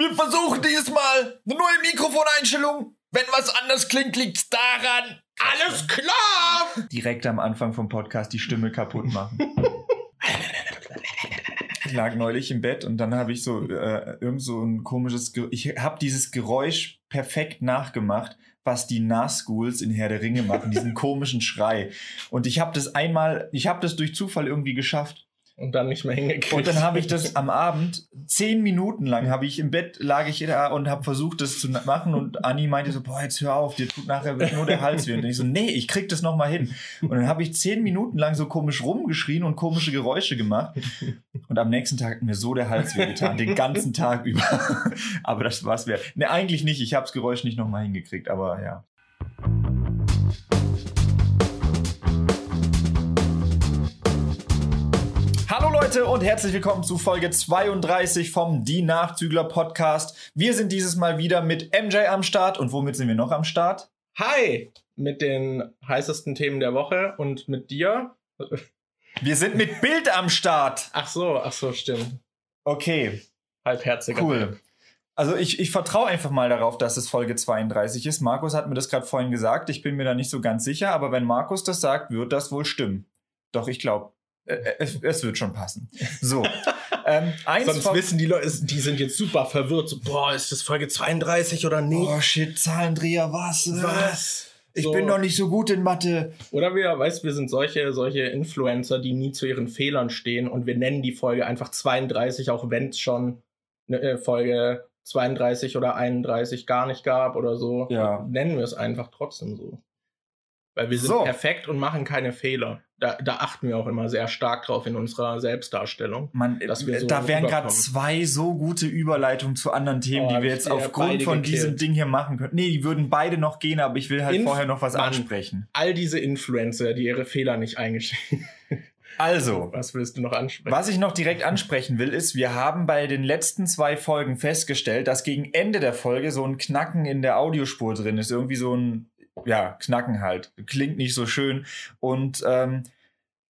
Wir versuchen dieses Mal eine neue Mikrofoneinstellung. Wenn was anders klingt, liegt's daran. Alles klar! Direkt am Anfang vom Podcast die Stimme kaputt machen. Ich lag neulich im Bett und dann habe ich so äh, irgend so ein komisches, Ge ich habe dieses Geräusch perfekt nachgemacht, was die Nazguls in Herr der Ringe machen, diesen komischen Schrei. Und ich habe das einmal, ich habe das durch Zufall irgendwie geschafft. Und dann nicht mehr hingekriegt. Und dann habe ich das am Abend, zehn Minuten lang, habe ich im Bett, lag ich da und habe versucht, das zu machen. Und Anni meinte so, boah, jetzt hör auf, dir tut nachher nur der Hals weh. Und ich so, nee, ich krieg das noch mal hin. Und dann habe ich zehn Minuten lang so komisch rumgeschrien und komische Geräusche gemacht. Und am nächsten Tag hat mir so der Hals weh getan, den ganzen Tag über. aber das war's wert. Nee, eigentlich nicht. Ich habe das Geräusch nicht noch mal hingekriegt, aber ja. Leute und herzlich willkommen zu Folge 32 vom Die Nachzügler Podcast. Wir sind dieses Mal wieder mit MJ am Start und womit sind wir noch am Start? Hi! Mit den heißesten Themen der Woche und mit dir. Wir sind mit Bild am Start. Ach so, ach so, stimmt. Okay, Halbherziger. cool. Also ich, ich vertraue einfach mal darauf, dass es Folge 32 ist. Markus hat mir das gerade vorhin gesagt. Ich bin mir da nicht so ganz sicher, aber wenn Markus das sagt, wird das wohl stimmen. Doch ich glaube, es, es wird schon passen. So. ähm, Sonst von- wissen die Leute, die sind jetzt super verwirrt. So, boah, ist das Folge 32 oder nicht? Oh shit, Zahlendreher, was? Äh, Was? Ich So. bin doch nicht so gut in Mathe. Oder wir, weißt wir sind solche, solche Influencer, die nie zu ihren Fehlern stehen und wir nennen die Folge einfach 32, auch wenn es schon eine äh, Folge 32 oder 31 gar nicht gab oder so. Ja. Nennen wir es einfach trotzdem so. Weil wir sind So. perfekt und machen keine Fehler. Da, da achten wir auch immer sehr stark drauf in unserer Selbstdarstellung. Man, Dass wir so da wären gerade zwei so gute Überleitungen zu anderen Themen, Oh, die wir jetzt aufgrund von gekillt. diesem Ding hier machen können. Nee, die würden beide noch gehen, aber ich will halt Inf- vorher noch was Mann. ansprechen. All diese Influencer, die ihre Fehler nicht eingestehen. Also, Was willst du noch ansprechen? was ich noch direkt ansprechen will, ist, wir haben bei den letzten zwei Folgen festgestellt, dass gegen Ende der Folge so ein Knacken in der Audiospur drin ist. Irgendwie so ein, ja, Knacken halt. Klingt nicht so schön. Und ähm,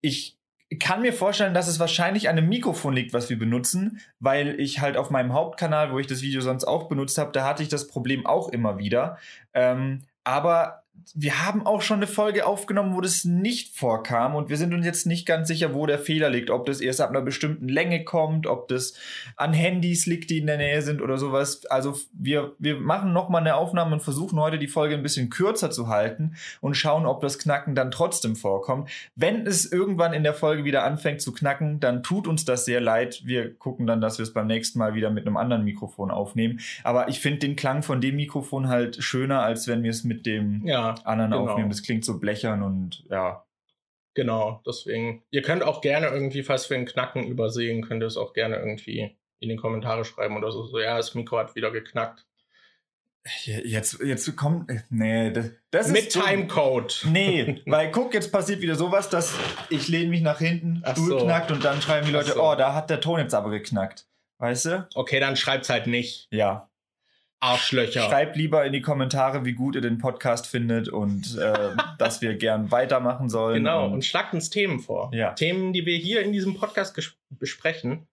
ich kann mir vorstellen, dass es wahrscheinlich an einem Mikrofon liegt, was wir benutzen, weil ich halt auf meinem Hauptkanal, wo ich das Video sonst auch benutzt habe, da hatte ich das Problem auch immer wieder. Ähm, aber wir haben auch schon eine Folge aufgenommen, wo das nicht vorkam und wir sind uns jetzt nicht ganz sicher, wo der Fehler liegt. Ob das erst ab einer bestimmten Länge kommt, ob das an Handys liegt, die in der Nähe sind oder sowas. Also wir, wir machen nochmal eine Aufnahme und versuchen heute die Folge ein bisschen kürzer zu halten und schauen, ob das Knacken dann trotzdem vorkommt. Wenn es irgendwann in der Folge wieder anfängt zu knacken, dann tut uns das sehr leid. Wir gucken dann, dass wir es beim nächsten Mal wieder mit einem anderen Mikrofon aufnehmen. Aber ich finde den Klang von dem Mikrofon halt schöner, als wenn wir es mit dem ja, anderen genau. aufnehmen. Das klingt so blechern und ja. Genau, deswegen. Ihr könnt auch gerne irgendwie, falls wir einen Knacken übersehen, könnt ihr es auch gerne irgendwie in die Kommentare schreiben oder so. So, ja, das Mikro hat wieder geknackt. Jetzt, jetzt kommt. Nee, das, das Mit ist. dumm. Timecode. Nee, weil guck, jetzt passiert wieder sowas, dass ich lehne mich nach hinten, Ach Stuhl so. knackt und dann schreiben die Leute, so. oh, da hat der Ton jetzt aber geknackt. Weißt du? Okay, dann schreibt's halt nicht. Ja. Arschlöcher. Schreibt lieber in die Kommentare, wie gut ihr den Podcast findet und äh, dass wir gern weitermachen sollen. Genau, und Und, schlagt uns Themen vor. Ja. Themen, die wir hier in diesem Podcast besprechen.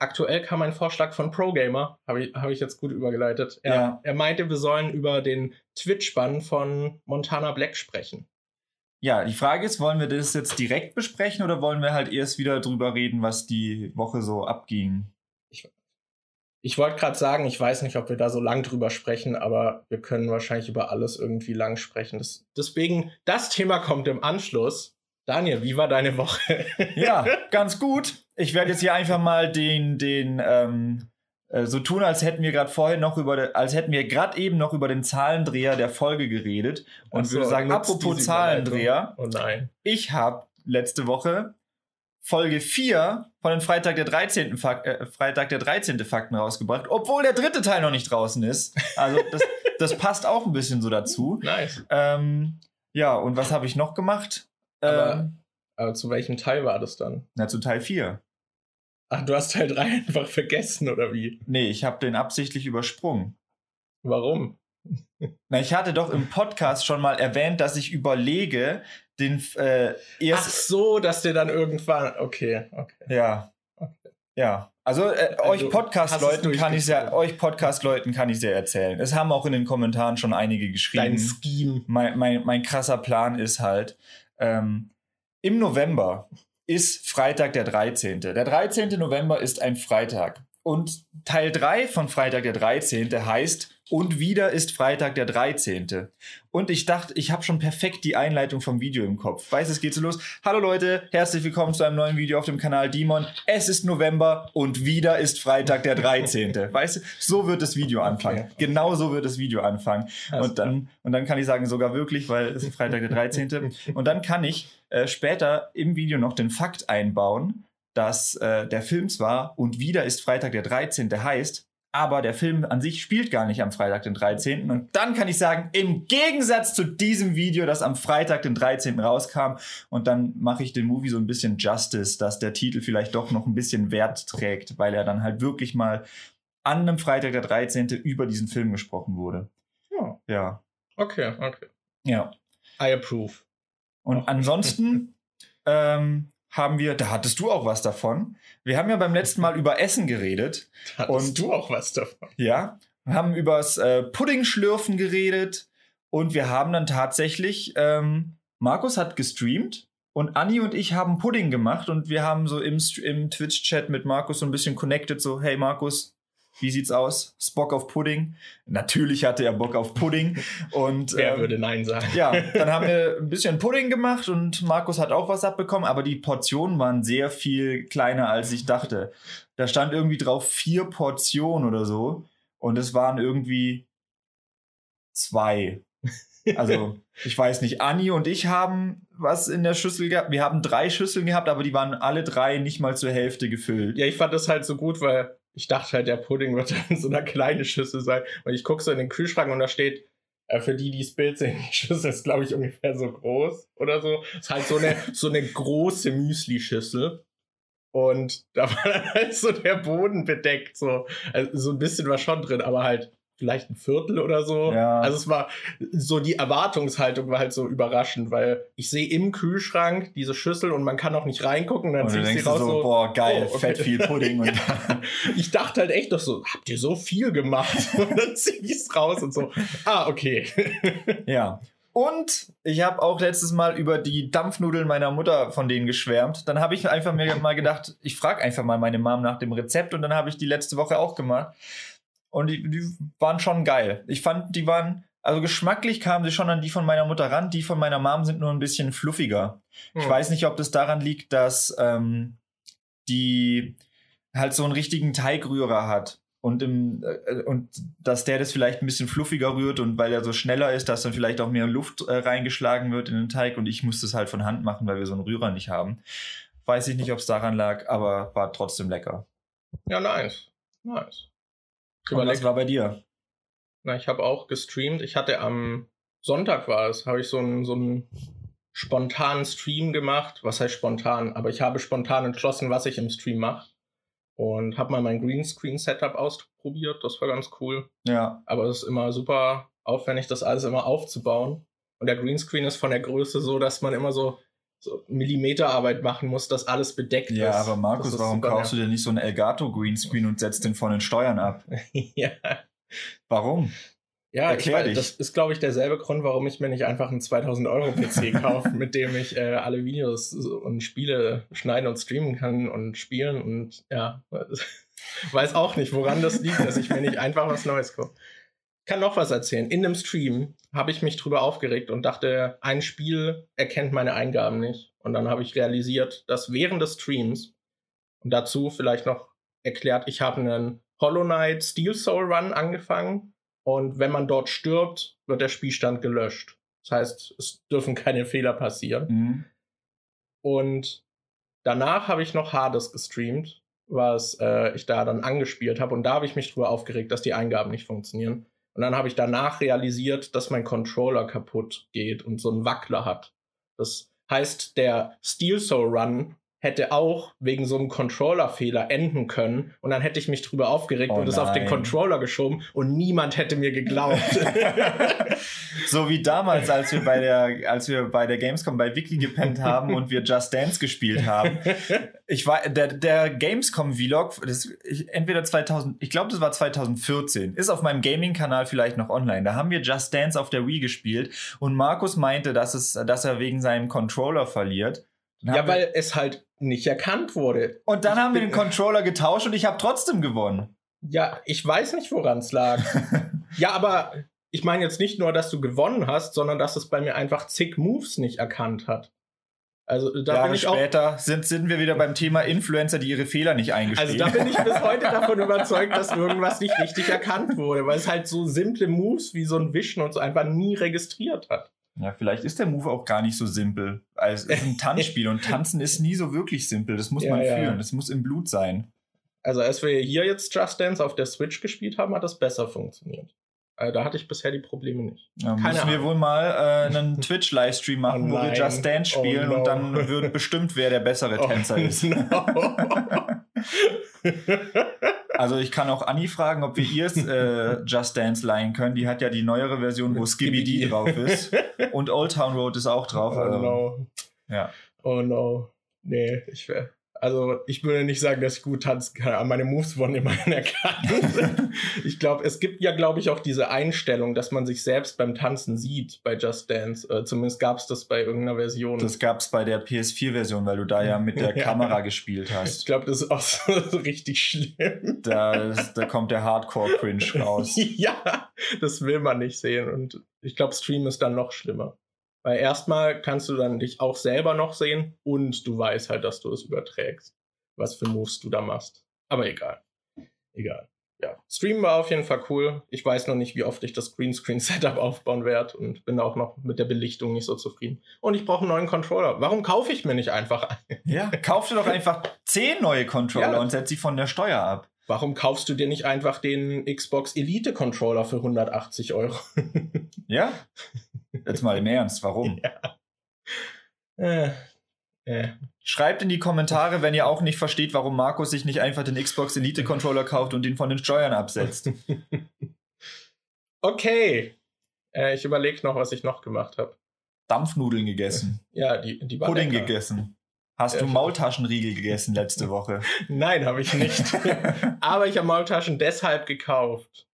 Aktuell kam ein Vorschlag von ProGamer, habe ich, hab ich jetzt gut übergeleitet. Er, Ja. er meinte, wir sollen über den Twitch-Bann von Montana Black sprechen. ja, die Frage ist, wollen wir das jetzt direkt besprechen oder wollen wir halt erst wieder drüber reden, was die Woche so abging? Ich wollte gerade sagen, ich weiß nicht, ob wir da so lang drüber sprechen, aber wir können wahrscheinlich über alles irgendwie lang sprechen. Das, deswegen, das Thema kommt im Anschluss. Daniel, wie war deine Woche? Ja, ganz gut. Ich werde jetzt hier einfach mal den, den, ähm, äh, so tun, als hätten wir gerade vorher noch über, als hätten wir gerade eben noch über den Zahlendreher der Folge geredet und so, würde sagen, apropos Zahlendreher, Oh nein. ich habe letzte Woche Folge 4 von den Freitag der 13. Fak äh, Freitag der 13. Fakten rausgebracht, obwohl der dritte Teil noch nicht draußen ist. Also das, das passt auch ein bisschen so dazu. Nice. Ähm, ja, und was habe ich noch gemacht? Aber- Ähm, Aber zu welchem Teil war das dann? na, zu Teil 4. Ach, du hast Teil 3 einfach vergessen, oder wie? Nee, ich habe den absichtlich übersprungen. Warum? Na, ich hatte doch im Podcast schon mal erwähnt, dass ich überlege, den äh, Ach erst. so, dass der dann irgendwann. Okay, okay. Ja. Ja, also, äh, Also, euch Podcast-Leuten kann ich durchgezogen. euch Podcast-Leuten kann ich sehr erzählen. Es haben auch in den Kommentaren schon einige Dein geschrieben. Scheme. Mein, mein, mein krasser Plan ist halt, ähm, im November ist Freitag der 13. Der 13. November ist ein Freitag. Und Teil 3 von Freitag der 13. heißt Und wieder ist Freitag der 13. Und ich dachte, ich habe schon perfekt die Einleitung vom Video im Kopf. Weißt es geht so los. Hallo Leute, herzlich willkommen zu einem neuen Video auf dem Kanal Demon. Es ist November und wieder ist Freitag der 13. weißt du, so wird das Video anfangen. Genau so wird das Video anfangen. Und dann, und dann kann ich sagen, sogar wirklich, weil es ist Freitag der 13. Und dann kann ich äh, später im Video noch den Fakt einbauen, dass äh, der Film zwar und wieder ist Freitag der 13. heißt, aber der Film an sich spielt gar nicht am Freitag den 13. Und dann kann ich sagen, im Gegensatz zu diesem Video, das am Freitag den 13. rauskam, und dann mache ich dem Movie so ein bisschen Justice, dass der Titel vielleicht doch noch ein bisschen Wert trägt, weil er dann halt wirklich mal an einem Freitag der 13. über diesen Film gesprochen wurde. Ja. Ja. Okay, okay. Ja. I approve. Und ansonsten ähm, haben wir, da hattest du auch was davon. Wir haben ja beim letzten Mal über Essen geredet. Hattest Und- du auch was davon? Ja. Wir haben übers äh, Puddingschlürfen geredet. Und wir haben dann tatsächlich, ähm, Markus hat gestreamt und Anni und ich haben Pudding gemacht. Und wir haben so im, im Twitch-Chat mit Markus so ein bisschen connected, so, hey Markus, wie sieht's aus? Ist Bock auf Pudding? Natürlich hatte er Bock auf Pudding. Und, Wer ähm, würde Nein sagen? ja, dann haben wir ein bisschen Pudding gemacht und Markus hat auch was abbekommen, aber die Portionen waren sehr viel kleiner, als ich dachte. Da stand irgendwie drauf vier Portionen oder so und es waren irgendwie zwei. Also, ich weiß nicht, Anni und ich haben was in der Schüssel gehabt. Wir haben drei Schüsseln gehabt, aber die waren alle drei nicht mal zur Hälfte gefüllt. Ja, ich fand das halt so gut, weil ich dachte halt, der Pudding wird dann so eine kleine Schüssel sein. Und ich gucke so in den Kühlschrank und da steht, äh, für die, die das Bild sehen, die Schüssel ist, glaube ich, ungefähr so groß oder so. Ist halt so eine, so eine große Müsli-Schüssel. Und da war dann halt so der Boden bedeckt, so. Also so ein bisschen war schon drin, aber halt vielleicht ein Viertel oder so. Ja. Also es war so die Erwartungshaltung war halt so überraschend, weil ich sehe im Kühlschrank diese Schüssel und man kann auch nicht reingucken und dann ziehe ich sie raus so, so, boah, geil, oh, okay. fett viel Pudding. Und. Ich dachte halt echt doch so, habt ihr so viel gemacht? Und dann ziehe ich es raus und so, ah, okay. Ja. Und ich habe auch letztes Mal über die Dampfnudeln meiner Mutter von denen geschwärmt. Dann habe ich einfach mir mal gedacht, ich frage einfach mal meine Mom nach dem Rezept und dann habe ich die letzte Woche auch gemacht. Und die, die waren schon geil. Ich fand, die waren, also geschmacklich kamen sie schon an die von meiner Mutter ran. Die von meiner Mom sind nur ein bisschen fluffiger. Ich Hm. weiß nicht, ob das daran liegt, dass ähm, die halt so einen richtigen Teigrührer hat. Und, im, äh, und dass der das vielleicht ein bisschen fluffiger rührt und weil er so schneller ist, dass dann vielleicht auch mehr Luft äh, reingeschlagen wird in den Teig und ich muss das halt von Hand machen, weil wir so einen Rührer nicht haben. Weiß ich nicht, ob es daran lag, aber war trotzdem lecker. Ja, nice. Nice. Und was überleg, war bei dir? na, ich habe auch gestreamt. Ich hatte am Sonntag war es, habe ich so einen, so einen spontanen Stream gemacht. Was heißt spontan? Aber ich habe spontan entschlossen, was ich im Stream mache. Und habe mal mein Greenscreen-Setup ausprobiert. Das war ganz cool. Ja, Aber es ist immer super aufwendig, das alles immer aufzubauen. Und der Greenscreen ist von der Größe so, dass man immer so, so Millimeterarbeit machen muss, dass alles bedeckt ja ist. aber Markus, warum kaufst du dir nicht so einen Elgato Greenscreen und setzt den von den Steuern ab? ja, Warum? ja ich Erklär weiß, dich. das ist, glaube ich, derselbe Grund, warum ich mir nicht einfach einen 2000 Euro PC kaufe, mit dem ich äh, alle Videos und Spiele schneiden und streamen kann und spielen. Und ja, weiß auch nicht, woran das liegt, dass ich mir nicht einfach was Neues kaufe. Ich kann noch was erzählen. In dem Stream habe ich mich drüber aufgeregt und dachte, ein Spiel erkennt meine Eingaben nicht. Und dann habe ich realisiert, dass während des Streams, und dazu vielleicht noch erklärt, ich habe einen Hollow Knight Steel Soul Run angefangen. Und wenn man dort stirbt, wird der Spielstand gelöscht. Das heißt, es dürfen keine Fehler passieren. Mhm. Und danach habe ich noch Hades gestreamt, was äh, ich da dann angespielt habe. Und da habe ich mich drüber aufgeregt, dass die Eingaben nicht funktionieren. Und dann habe ich danach realisiert, dass mein Controller kaputt geht und so einen Wackler hat. Das heißt, der Steel Soul Run hätte auch wegen so einem Controller-Fehler enden können und dann hätte ich mich drüber aufgeregt Oh und es auf den. Controller geschoben und niemand hätte mir geglaubt. So wie damals, als wir bei der, als wir bei der Gamescom bei Wiki gepennt haben und wir Just Dance gespielt haben. Ich war, der, der Gamescom-Vlog, das, ich, entweder 2000, ich glaube, das war 2014, ist auf meinem Gaming-Kanal vielleicht noch online. Da haben wir Just Dance auf der Wii gespielt und Markus meinte, dass, es, dass er wegen seinem Controller verliert. Ja, weil es halt nicht erkannt wurde. und dann ich haben wir den Controller getauscht und ich habe trotzdem gewonnen. Ja, ich weiß nicht, woran es lag. ja, aber ich meine jetzt nicht nur, dass du gewonnen hast, sondern dass es bei mir einfach zig Moves nicht erkannt hat. Also da Jahre bin ich auch. später sind, sind wir wieder beim Thema Influencer, die ihre Fehler nicht Also eingestehen. da bin ich bis heute davon überzeugt, dass irgendwas nicht richtig erkannt wurde, weil es halt so simple Moves wie so ein Wischen und so einfach nie registriert hat. Ja, vielleicht ist der Move auch gar nicht so simpel. Also es ist ein Tanzspiel und Tanzen ist nie so wirklich simpel. Das muss Ja, man ja. fühlen. Das muss im Blut sein. Also als wir hier jetzt Just Dance auf der Switch gespielt haben, hat das besser funktioniert. Also da hatte ich bisher die Probleme nicht. Da Keine müssen wir Ahnung. wohl mal äh, einen Twitch-Livestream machen, Oh wo wir nein. Just Dance Oh spielen no. und dann wird bestimmt, wer der bessere Tänzer ist. Also ich kann auch Anni fragen, ob wir ihr äh, Just Dance leihen können. Die hat ja die neuere Version, wo Skibidi Skibidi. drauf ist. Und Old Town Road ist auch drauf. oh Also, no. ja. Oh no. Nee, ich wär. Also, ich würde nicht sagen, dass ich gut tanzen kann, aber meine Moves wurden immerhin erkannt. ich glaube, es gibt ja, glaube ich, auch diese Einstellung, dass man sich selbst beim Tanzen sieht bei Just Dance. Äh, zumindest gab es das bei irgendeiner Version. Das gab es bei der PS4-Version, weil du da ja mit der Ja. Kamera gespielt ich hast. glaube, das ist auch so, so richtig schlimm. Da, da kommt der Hardcore-Cringe raus. ja, das will man nicht sehen. Und ich glaube, Stream ist dann noch schlimmer. Weil erstmal kannst du dann dich auch selber noch sehen und du weißt halt, dass du es überträgst, was für Moves du da machst. Aber egal. Egal. Ja, Stream war auf jeden Fall cool. Ich weiß noch nicht, wie oft ich das Greenscreen-Setup aufbauen werde und bin auch noch mit der Belichtung nicht so zufrieden. Und ich brauche einen neuen Controller. Warum kaufe ich mir nicht einfach einen? Ja, kauf dir doch einfach zehn neue Controller Ja. und setz sie von der Steuer ab. Warum kaufst du dir nicht einfach den Xbox Elite Controller für 180 Euro? Ja? Jetzt mal im Ernst, warum? äh, äh. Schreibt in die Kommentare, wenn ihr auch nicht versteht, warum Markus sich nicht einfach den Xbox Elite Controller kauft und ihn von den Steuern absetzt. Okay. Äh, ich überlege noch, was ich noch gemacht habe. Dampfnudeln gegessen, Ja, die, die Pudding lecker. gegessen. Hast Ja, du. Maultaschenriegel gegessen letzte Woche? Nein, habe ich nicht. Aber ich habe Maultaschen deshalb gekauft.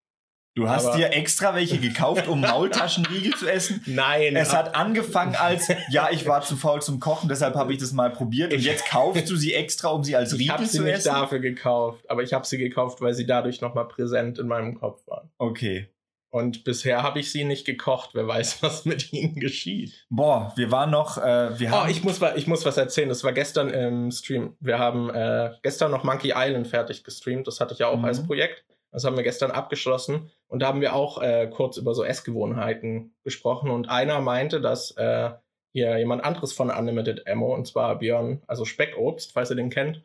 Du hast Aber- dir extra welche gekauft, um Maultaschenriegel zu essen? Nein. Es hat angefangen als, ja, ich war zu faul zum Kochen, deshalb habe ich das mal probiert. Und jetzt kaufst du sie extra, um sie als ich habe Riegel sie zu nicht essen? dafür gekauft, aber ich habe sie gekauft, weil sie dadurch nochmal präsent in meinem Kopf waren. Okay. Und bisher habe ich sie nicht gekocht. Wer weiß, was mit ihnen geschieht. Boah, wir waren noch, äh, wir Oh, haben. ich muss, ich muss was erzählen. Das war gestern im Stream. Wir haben äh, gestern noch Monkey Island fertig gestreamt. Das hatte ich ja auch Mhm. als Projekt. Das haben wir gestern abgeschlossen. Und da haben wir auch äh, kurz über so Essgewohnheiten gesprochen. Und einer meinte, dass äh, hier jemand anderes von Unlimited Ammo, und zwar Björn, also Speckobst, falls ihr den kennt,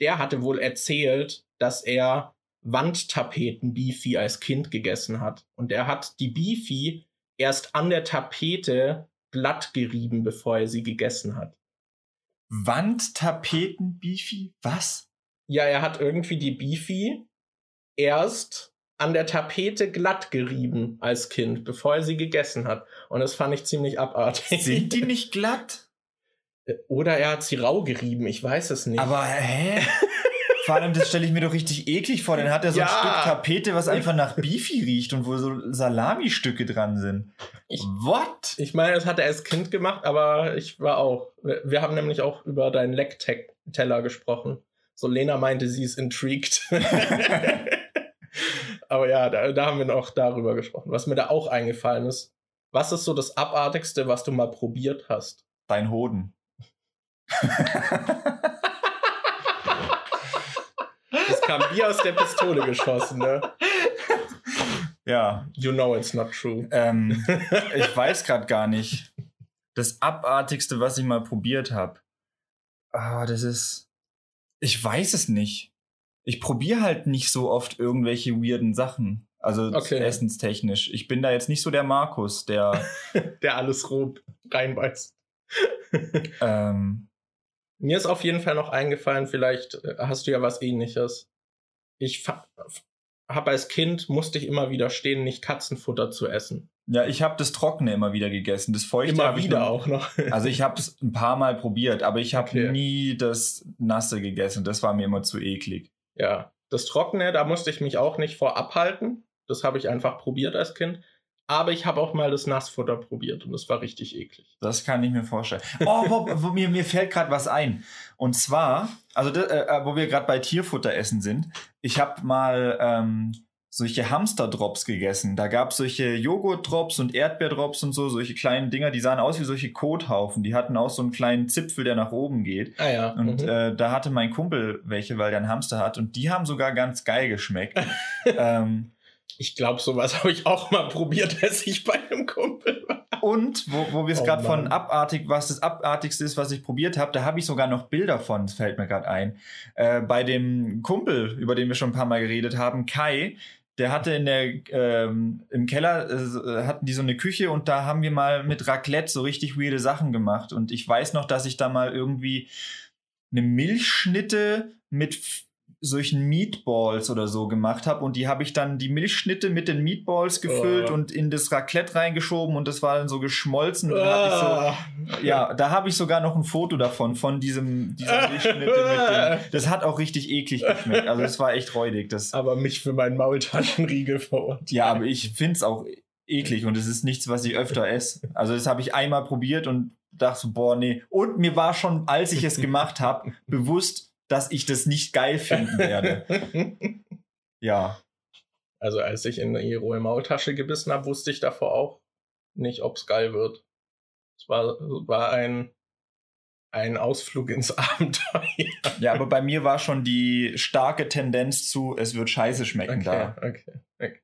der hatte wohl erzählt, dass er Wandtapeten-Beefy als Kind gegessen hat. Und er hat die Beefy erst an der Tapete glatt gerieben, bevor er sie gegessen hat. Wandtapeten Beefy? Was? Ja, er hat irgendwie die Beefy erst an der Tapete glatt gerieben als Kind, bevor er sie gegessen hat. Und das fand ich ziemlich abartig. Sind die nicht glatt? Oder er hat sie rau gerieben, ich weiß es nicht. Aber hä? Vor allem, das stelle ich mir doch richtig eklig vor. Dann hat er so Ja. ein Stück Tapete, was einfach nach Beefy riecht und wo so Salami-Stücke dran sind. Ich- What? ich meine, das hat er als Kind gemacht, aber ich war auch. Wir haben nämlich auch über deinen Leckteller gesprochen. So Lena meinte, sie ist intrigued. aber ja, da, da haben wir noch darüber gesprochen. Was mir da auch eingefallen ist. Was ist so das Abartigste, was du mal probiert hast? Dein Hoden. Das kam wie aus der Pistole geschossen, ne? Ja, You know it's not true. ähm, ich weiß gerade gar nicht. Das Abartigste, was ich mal probiert habe. Ah, das ist. Ich weiß es nicht. Ich probiere halt nicht so oft irgendwelche weirden Sachen. Also Okay. essenstechnisch. Ich bin da jetzt nicht so der Markus, der. Der alles roh reinbeißt. ähm, Mir ist auf jeden Fall noch eingefallen, vielleicht äh, hast du ja was ähnliches. Ich habe als Kind, musste ich immer widerstehen, nicht Katzenfutter zu essen. Ja, ich habe das Trockene immer wieder gegessen. Das Feuchte Immer wieder noch, auch noch. Also ich habe es ein paar Mal probiert, aber ich habe Okay. nie das Nasse gegessen. Das war mir immer zu eklig. Ja, das Trockene, da musste ich mich auch nicht vor abhalten. Das habe ich einfach probiert als Kind. Aber ich habe auch mal das Nassfutter probiert und das war richtig eklig. Das kann ich mir vorstellen. Oh, wo, wo, mir, mir fällt gerade was ein. Und zwar, also da, äh, wo wir gerade bei Tierfutter essen sind, ich habe mal ähm, solche Hamsterdrops gegessen. Da gab es solche Joghurtdrops und Erdbeerdrops und so, solche kleinen Dinger, die sahen aus wie solche Kothaufen. Die hatten auch so einen kleinen Zipfel, der nach oben geht. Ah ja. Und mhm. äh, da hatte mein Kumpel welche, weil der einen Hamster hat. Und die haben sogar ganz geil geschmeckt. ähm, ich glaube, sowas habe ich auch mal probiert, als ich bei einem Kumpel war. Und wo, wo wir es Oh gerade von abartig, was das abartigste ist, was ich probiert habe, da habe ich sogar noch Bilder von, das fällt mir gerade ein. Äh, bei dem Kumpel, über den wir schon ein paar Mal geredet haben, Kai, der hatte in der ähm, im Keller äh, hatten die so eine Küche und da haben wir mal mit Raclette so richtig weirde Sachen gemacht. Und ich weiß noch, dass ich da mal irgendwie eine Milchschnitte mit solchen Meatballs oder so gemacht habe und die habe ich dann die Milchschnitte mit den Meatballs gefüllt Oh. und in das Raclette reingeschoben und das war dann so geschmolzen und dann so Ah. ja, da habe ich sogar noch ein Foto davon, von diesem, dieser Milchschnitte mit dem. Das hat auch richtig eklig geschmeckt. Also es war echt räudig. Das, aber mich für meinen Maultaschenriegel verurteilt. ja, aber ich finde es auch eklig und es ist nichts, was ich öfter esse. Also das habe ich einmal probiert und dachte so, boah, nee. Und mir war schon, als ich es gemacht habe, bewusst, dass ich das nicht geil finden werde. Ja. Also als ich in die rohe Maultasche gebissen habe, wusste ich davor auch nicht, ob es geil wird. Es war, war ein, ein Ausflug ins Abenteuer. Ja, aber bei mir war schon die starke Tendenz zu, es wird scheiße schmecken da. okay, okay.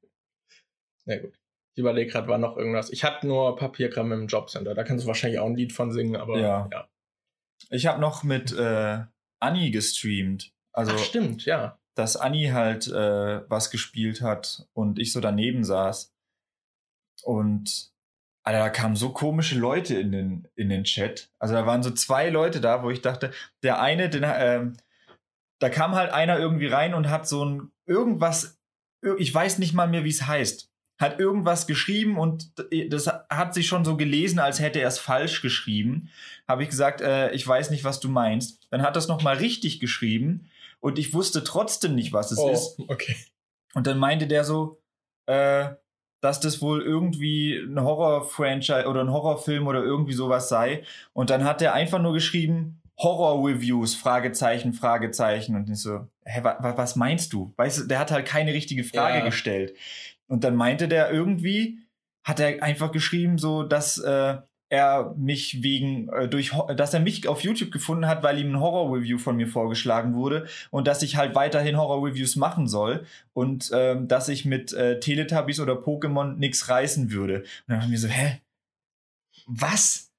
Na gut. Ich überlege gerade, war noch irgendwas. Ich hatte nur Papierkram im Jobcenter. Da kannst du wahrscheinlich auch ein Lied von singen, aber Ja. ja. Ich habe noch mit äh, Anni gestreamt. Also Ach, stimmt, ja. dass Anni halt äh, was gespielt hat und ich so daneben saß. Und Alter, da kamen so komische Leute in den, in den Chat. Also da waren so zwei Leute da, wo ich dachte, der eine, den, ähm, da kam halt einer irgendwie rein und hat so ein irgendwas, ir- ich weiß nicht mal mehr, wie es heißt, hat irgendwas geschrieben und das hat sich schon so gelesen, als hätte er es falsch geschrieben. Habe ich gesagt, äh, ich weiß nicht, was du meinst. Dann hat das nochmal richtig geschrieben und ich wusste trotzdem nicht, was es oh, ist. okay. Und dann meinte der so, äh, dass das wohl irgendwie ein Horror-Franchise oder ein Horrorfilm oder irgendwie sowas sei. Und dann hat er einfach nur geschrieben, Horror-Reviews, Fragezeichen, Fragezeichen. Und ich so, hä, wa, wa, was meinst du? Weißt du, der hat halt keine richtige Frage Ja. gestellt. Und dann meinte der irgendwie, hat er einfach geschrieben, so, dass äh, er mich wegen, äh, durch, dass er mich auf YouTube gefunden hat, weil ihm ein Horror-Review von mir vorgeschlagen wurde und dass ich halt weiterhin Horror-Reviews machen soll und ähm, dass ich mit äh, Teletubbies oder Pokémon nichts reißen würde. Und dann haben wir so, hä? Was?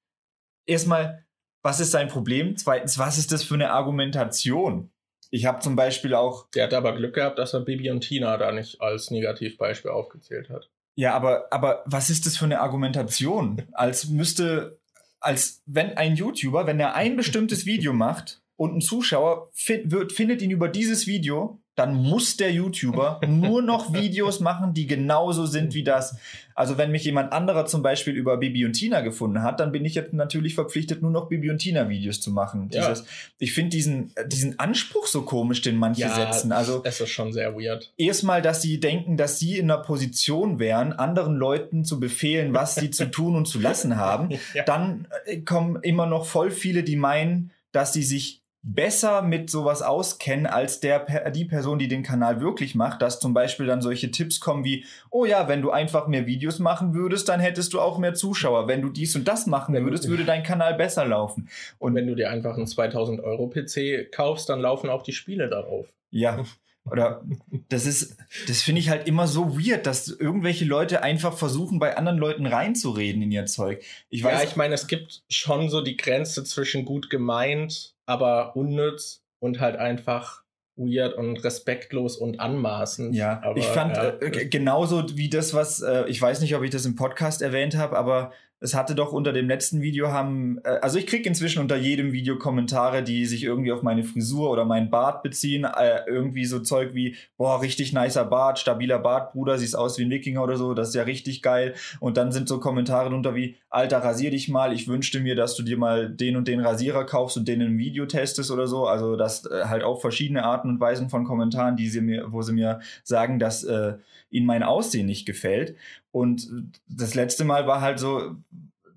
Erstmal, was ist sein Problem? Zweitens, was ist das für eine Argumentation? Ich habe zum Beispiel auch, Der hat aber Glück gehabt, dass er Bibi und Tina da nicht als Negativbeispiel aufgezählt hat. ja, aber, aber was ist das für eine Argumentation? Als müsste, als wenn ein YouTuber, wenn er ein bestimmtes Video macht und ein Zuschauer fi wird, findet ihn über dieses Video, dann muss der YouTuber nur noch Videos machen, die genauso sind wie das. Also wenn mich jemand anderer zum Beispiel über Bibi und Tina gefunden hat, dann bin ich jetzt natürlich verpflichtet, nur noch Bibi und Tina Videos zu machen. Ja. Dieses, ich finde diesen, äh, diesen Anspruch so komisch, den manche setzen. Also es ist schon sehr weird. erstmal, dass sie denken, dass sie in einer Position wären, anderen Leuten zu befehlen, was sie zu tun und zu lassen haben. Ja. Dann äh, kommen immer noch voll viele, die meinen, dass sie sich besser mit sowas auskennen als der die Person, die den Kanal wirklich macht, dass zum Beispiel dann solche Tipps kommen wie, oh ja, wenn du einfach mehr Videos machen würdest, dann hättest du auch mehr Zuschauer. Wenn du dies und das machen Wenn du- würdest, würde dein Kanal besser laufen. Und wenn du dir einfach einen 2000 Euro PC kaufst, dann laufen auch die Spiele darauf. Ja. Oder das ist, das finde ich halt immer so weird, dass irgendwelche Leute einfach versuchen, bei anderen Leuten reinzureden in ihr Zeug. Ich weiß, ja, ich meine, es gibt schon so die Grenze zwischen gut gemeint, aber unnütz und halt einfach weird und respektlos und anmaßend. ja, aber, ich fand ja, äh, genauso wie das, was, äh, ich weiß nicht, ob ich das im Podcast erwähnt habe, aber es hatte doch unter dem letzten Video haben, äh, also ich krieg inzwischen unter jedem Video Kommentare, die sich irgendwie auf meine Frisur oder meinen Bart beziehen. Äh, irgendwie so Zeug wie, boah, richtig nicer Bart, stabiler Bart, Bruder, siehst aus wie ein Wikinger oder so, das ist ja richtig geil. Und dann sind so Kommentare drunter wie, Alter, rasier dich mal, ich wünschte mir, dass du dir mal den und den Rasierer kaufst und den im Video testest oder so. Also das äh, halt auch verschiedene Arten und Weisen von Kommentaren, die sie mir, wo sie mir sagen, dass äh, ihnen mein Aussehen nicht gefällt. Und das letzte Mal war halt so,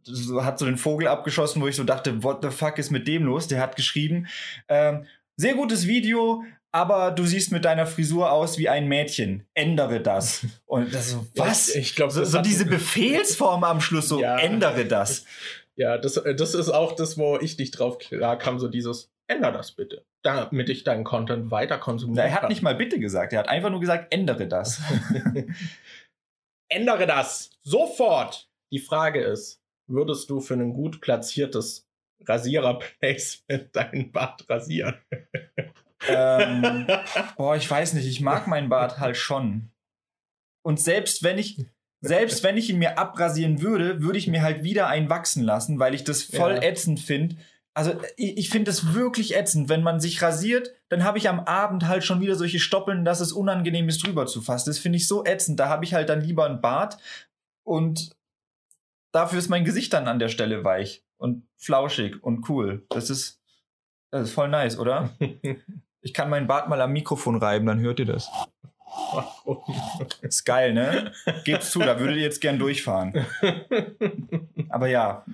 so hat so den Vogel abgeschossen, wo ich so dachte, what the fuck ist mit dem los? Der hat geschrieben, ähm, sehr gutes Video, aber du siehst mit deiner Frisur aus wie ein Mädchen. Ändere das. Und das so, was? Ja, ich glaube, so, so diese Befehlsform am Schluss, so Ja. ändere das. Ja, das, äh, das ist auch das, wo ich nicht drauf klar kam, so dieses, änder das bitte, damit ich deinen Content weiter konsumieren Er hat nicht mal bitte gesagt, er hat einfach nur gesagt, ändere das. Ändere das sofort! Die Frage ist, würdest du für ein gut platziertes Rasierer-Placement deinen Bart rasieren? ähm, boah, ich weiß nicht, ich mag meinen Bart halt schon. Und selbst wenn ich, selbst wenn ich ihn mir abrasieren würde, würde ich mir halt wieder einen wachsen lassen, weil ich das voll Ja. ätzend finde. Also ich, ich finde es wirklich ätzend, wenn man sich rasiert, dann habe ich am Abend halt schon wieder solche Stoppeln, dass es unangenehm ist, drüber zu fassen. Das finde ich so ätzend. Da habe ich halt dann lieber einen Bart und dafür ist mein Gesicht dann an der Stelle weich und flauschig und cool. Das ist, das ist voll nice, oder? Ich kann meinen Bart mal am Mikrofon reiben, dann hört ihr das. Ist geil, ne? Gebt's zu, da würdet ihr jetzt gern durchfahren. Aber ja,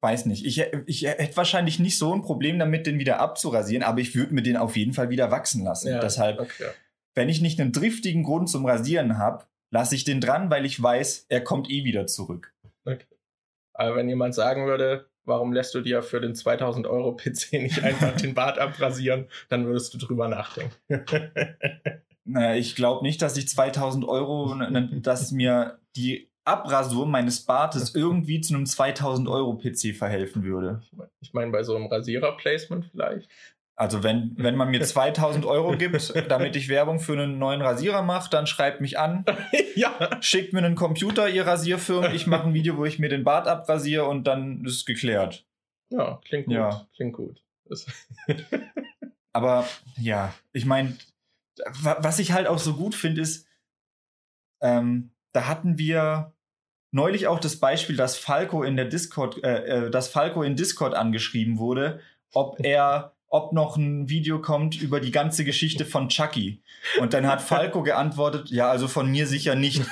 weiß nicht. Ich, ich hätte wahrscheinlich nicht so ein Problem damit, den wieder abzurasieren, aber ich würde mir den auf jeden Fall wieder wachsen lassen. Ja, Deshalb, okay. wenn ich nicht einen driftigen Grund zum Rasieren habe, lasse ich den dran, weil ich weiß, er kommt eh wieder zurück. Aber wenn jemand sagen würde, warum lässt du dir für den 2000 Euro PC nicht einfach den Bart abrasieren, dann würdest du drüber nachdenken. Naja, ich glaube nicht, dass ich 2000 Euro, dass mir die Abrasur meines Bartes irgendwie zu einem 2000 Euro PC verhelfen würde. Ich meine, bei so einem Rasierer-Placement vielleicht. Also wenn, wenn man mir 2000 Euro gibt, damit ich Werbung für einen neuen Rasierer mache, dann schreibt mich an, ja. schickt mir einen Computer, ihr Rasierfirmen, ich mache ein Video, wo ich mir den Bart abrasiere und dann ist es geklärt. Ja, klingt gut. Ja. Klingt gut. Aber ja, ich meine, was ich halt auch so gut finde, ist, ähm, da hatten wir neulich auch das Beispiel, dass Falco in der Discord, äh, äh, dass Falco in Discord angeschrieben wurde, ob er, ob noch ein Video kommt über die ganze Geschichte von Chucky. Und dann hat Falco geantwortet, ja, also von mir sicher nicht.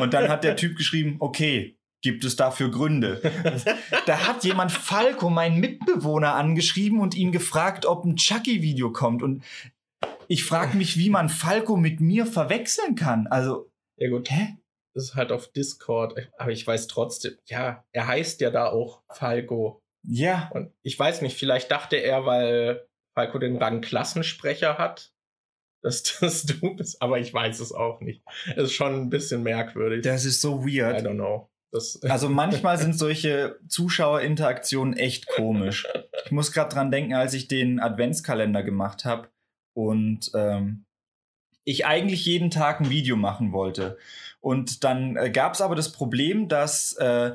Und dann hat der Typ geschrieben, okay, gibt es dafür Gründe? Da hat jemand Falco, meinen Mitbewohner, angeschrieben und ihn gefragt, ob ein Chucky-Video kommt. Und ich frage mich, wie man Falco mit mir verwechseln kann. Also, ja gut, hä? Das ist halt auf Discord. Aber ich weiß trotzdem, ja, er heißt ja da auch Falco. Ja, Und ich weiß nicht, vielleicht dachte er, weil Falco den Rang Klassensprecher hat, dass das du bist. Aber ich weiß es auch nicht. Es ist schon ein bisschen merkwürdig. das ist so I weird. don't know. Das, Also manchmal sind solche Zuschauerinteraktionen echt komisch. Ich muss gerade dran denken, als ich den Adventskalender gemacht habe und ähm, ich eigentlich jeden Tag ein Video machen wollte. Und dann äh, gab es aber das Problem, dass äh,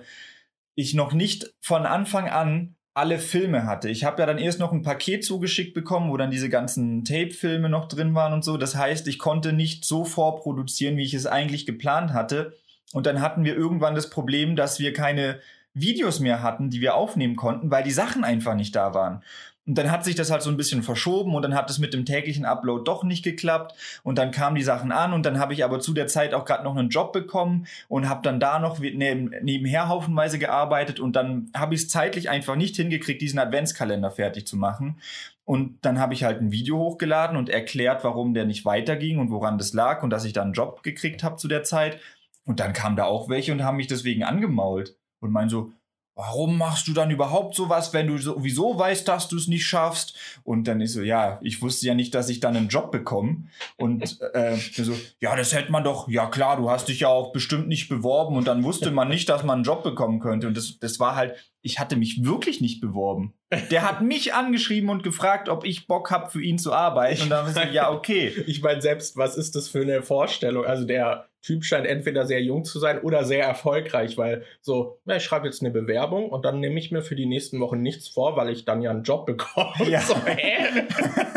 ich noch nicht von Anfang an alle Filme hatte. Ich habe ja dann erst noch ein Paket zugeschickt bekommen, wo dann diese ganzen Tape-Filme noch drin waren und so. Das heißt, ich konnte nicht so vorproduzieren, wie ich es eigentlich geplant hatte. Und dann hatten wir irgendwann das Problem, dass wir keine Videos mehr hatten, die wir aufnehmen konnten, weil die Sachen einfach nicht da waren. Und dann hat sich das halt so ein bisschen verschoben und dann hat es mit dem täglichen Upload doch nicht geklappt und dann kamen die Sachen an und dann habe ich aber zu der Zeit auch gerade noch einen Job bekommen und habe dann da noch neben, nebenher haufenweise gearbeitet und dann habe ich es zeitlich einfach nicht hingekriegt, diesen Adventskalender fertig zu machen. Und dann habe ich halt ein Video hochgeladen und erklärt, warum der nicht weiterging und woran das lag und dass ich dann einen Job gekriegt habe zu der Zeit. Und dann kamen da auch welche und haben mich deswegen angemault und meinen so, warum machst du dann überhaupt sowas, wenn du sowieso weißt, dass du es nicht schaffst? Und dann ist so, ja, ich wusste ja nicht, dass ich dann einen Job bekomme. Und äh, so, ja, das hätte man doch, ja klar, du hast dich ja auch bestimmt nicht beworben und dann wusste man nicht, dass man einen Job bekommen könnte. Und das, das war halt, ich hatte mich wirklich nicht beworben. Der hat mich angeschrieben und gefragt, ob ich Bock habe, für ihn zu arbeiten. Und dann war ich so, ja, okay. ich meine, selbst, was ist das für eine Vorstellung? Also der Typ scheint entweder sehr jung zu sein oder sehr erfolgreich, weil so, na, ich schreibe jetzt eine Bewerbung und dann nehme ich mir für die nächsten Wochen nichts vor, weil ich dann ja einen Job bekomme. Ja. So, hä?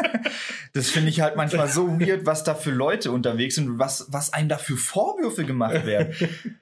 das finde ich halt manchmal so weird, was da für Leute unterwegs sind und was, was einem da für Vorwürfe gemacht werden.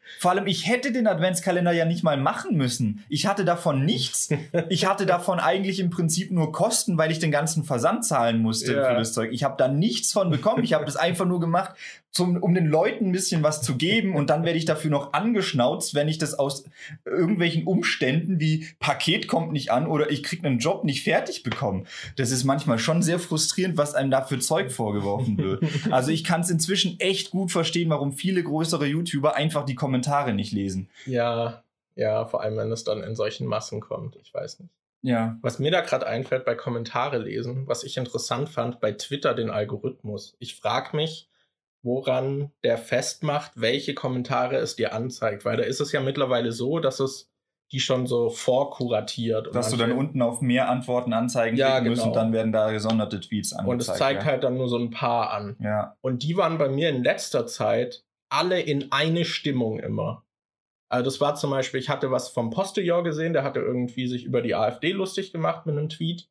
Vor allem, ich hätte den Adventskalender ja nicht mal machen müssen. Ich hatte davon nichts. Ich hatte davon eigentlich im Prinzip nur Kosten, weil ich den ganzen Versand zahlen musste ja. für das Zeug. Ich habe da nichts von bekommen. Ich habe das einfach nur gemacht, zum, um den Leuten ein bisschen was zu geben und dann werde ich dafür noch angeschnauzt, wenn ich das aus irgendwelchen Umständen wie Paket kommt nicht an oder ich krieg einen Job nicht fertig bekomme. Das ist manchmal schon sehr frustrierend, was einem da für Zeug vorgeworfen wird. Also ich kann es inzwischen echt gut verstehen, warum viele größere YouTuber einfach die Kommentare nicht lesen. Ja, ja, vor allem wenn es dann in solchen Massen kommt. Ich weiß nicht. Ja. Was mir da gerade einfällt bei Kommentare lesen, was ich interessant fand bei Twitter den Algorithmus. Ich frage mich, woran der festmacht, welche Kommentare es dir anzeigt. Weil da ist es ja mittlerweile so, dass es die schon so vorkuratiert. Dass du dann unten auf mehr Antworten anzeigen ja, genau. musst und dann werden da gesonderte Tweets angezeigt. Und es zeigt ja. halt dann nur so ein paar an. Ja. Und die waren bei mir in letzter Zeit alle in eine Stimmung immer. Also das war zum Beispiel, ich hatte was vom Postillon gesehen, der hatte irgendwie sich über die AfD lustig gemacht mit einem Tweet.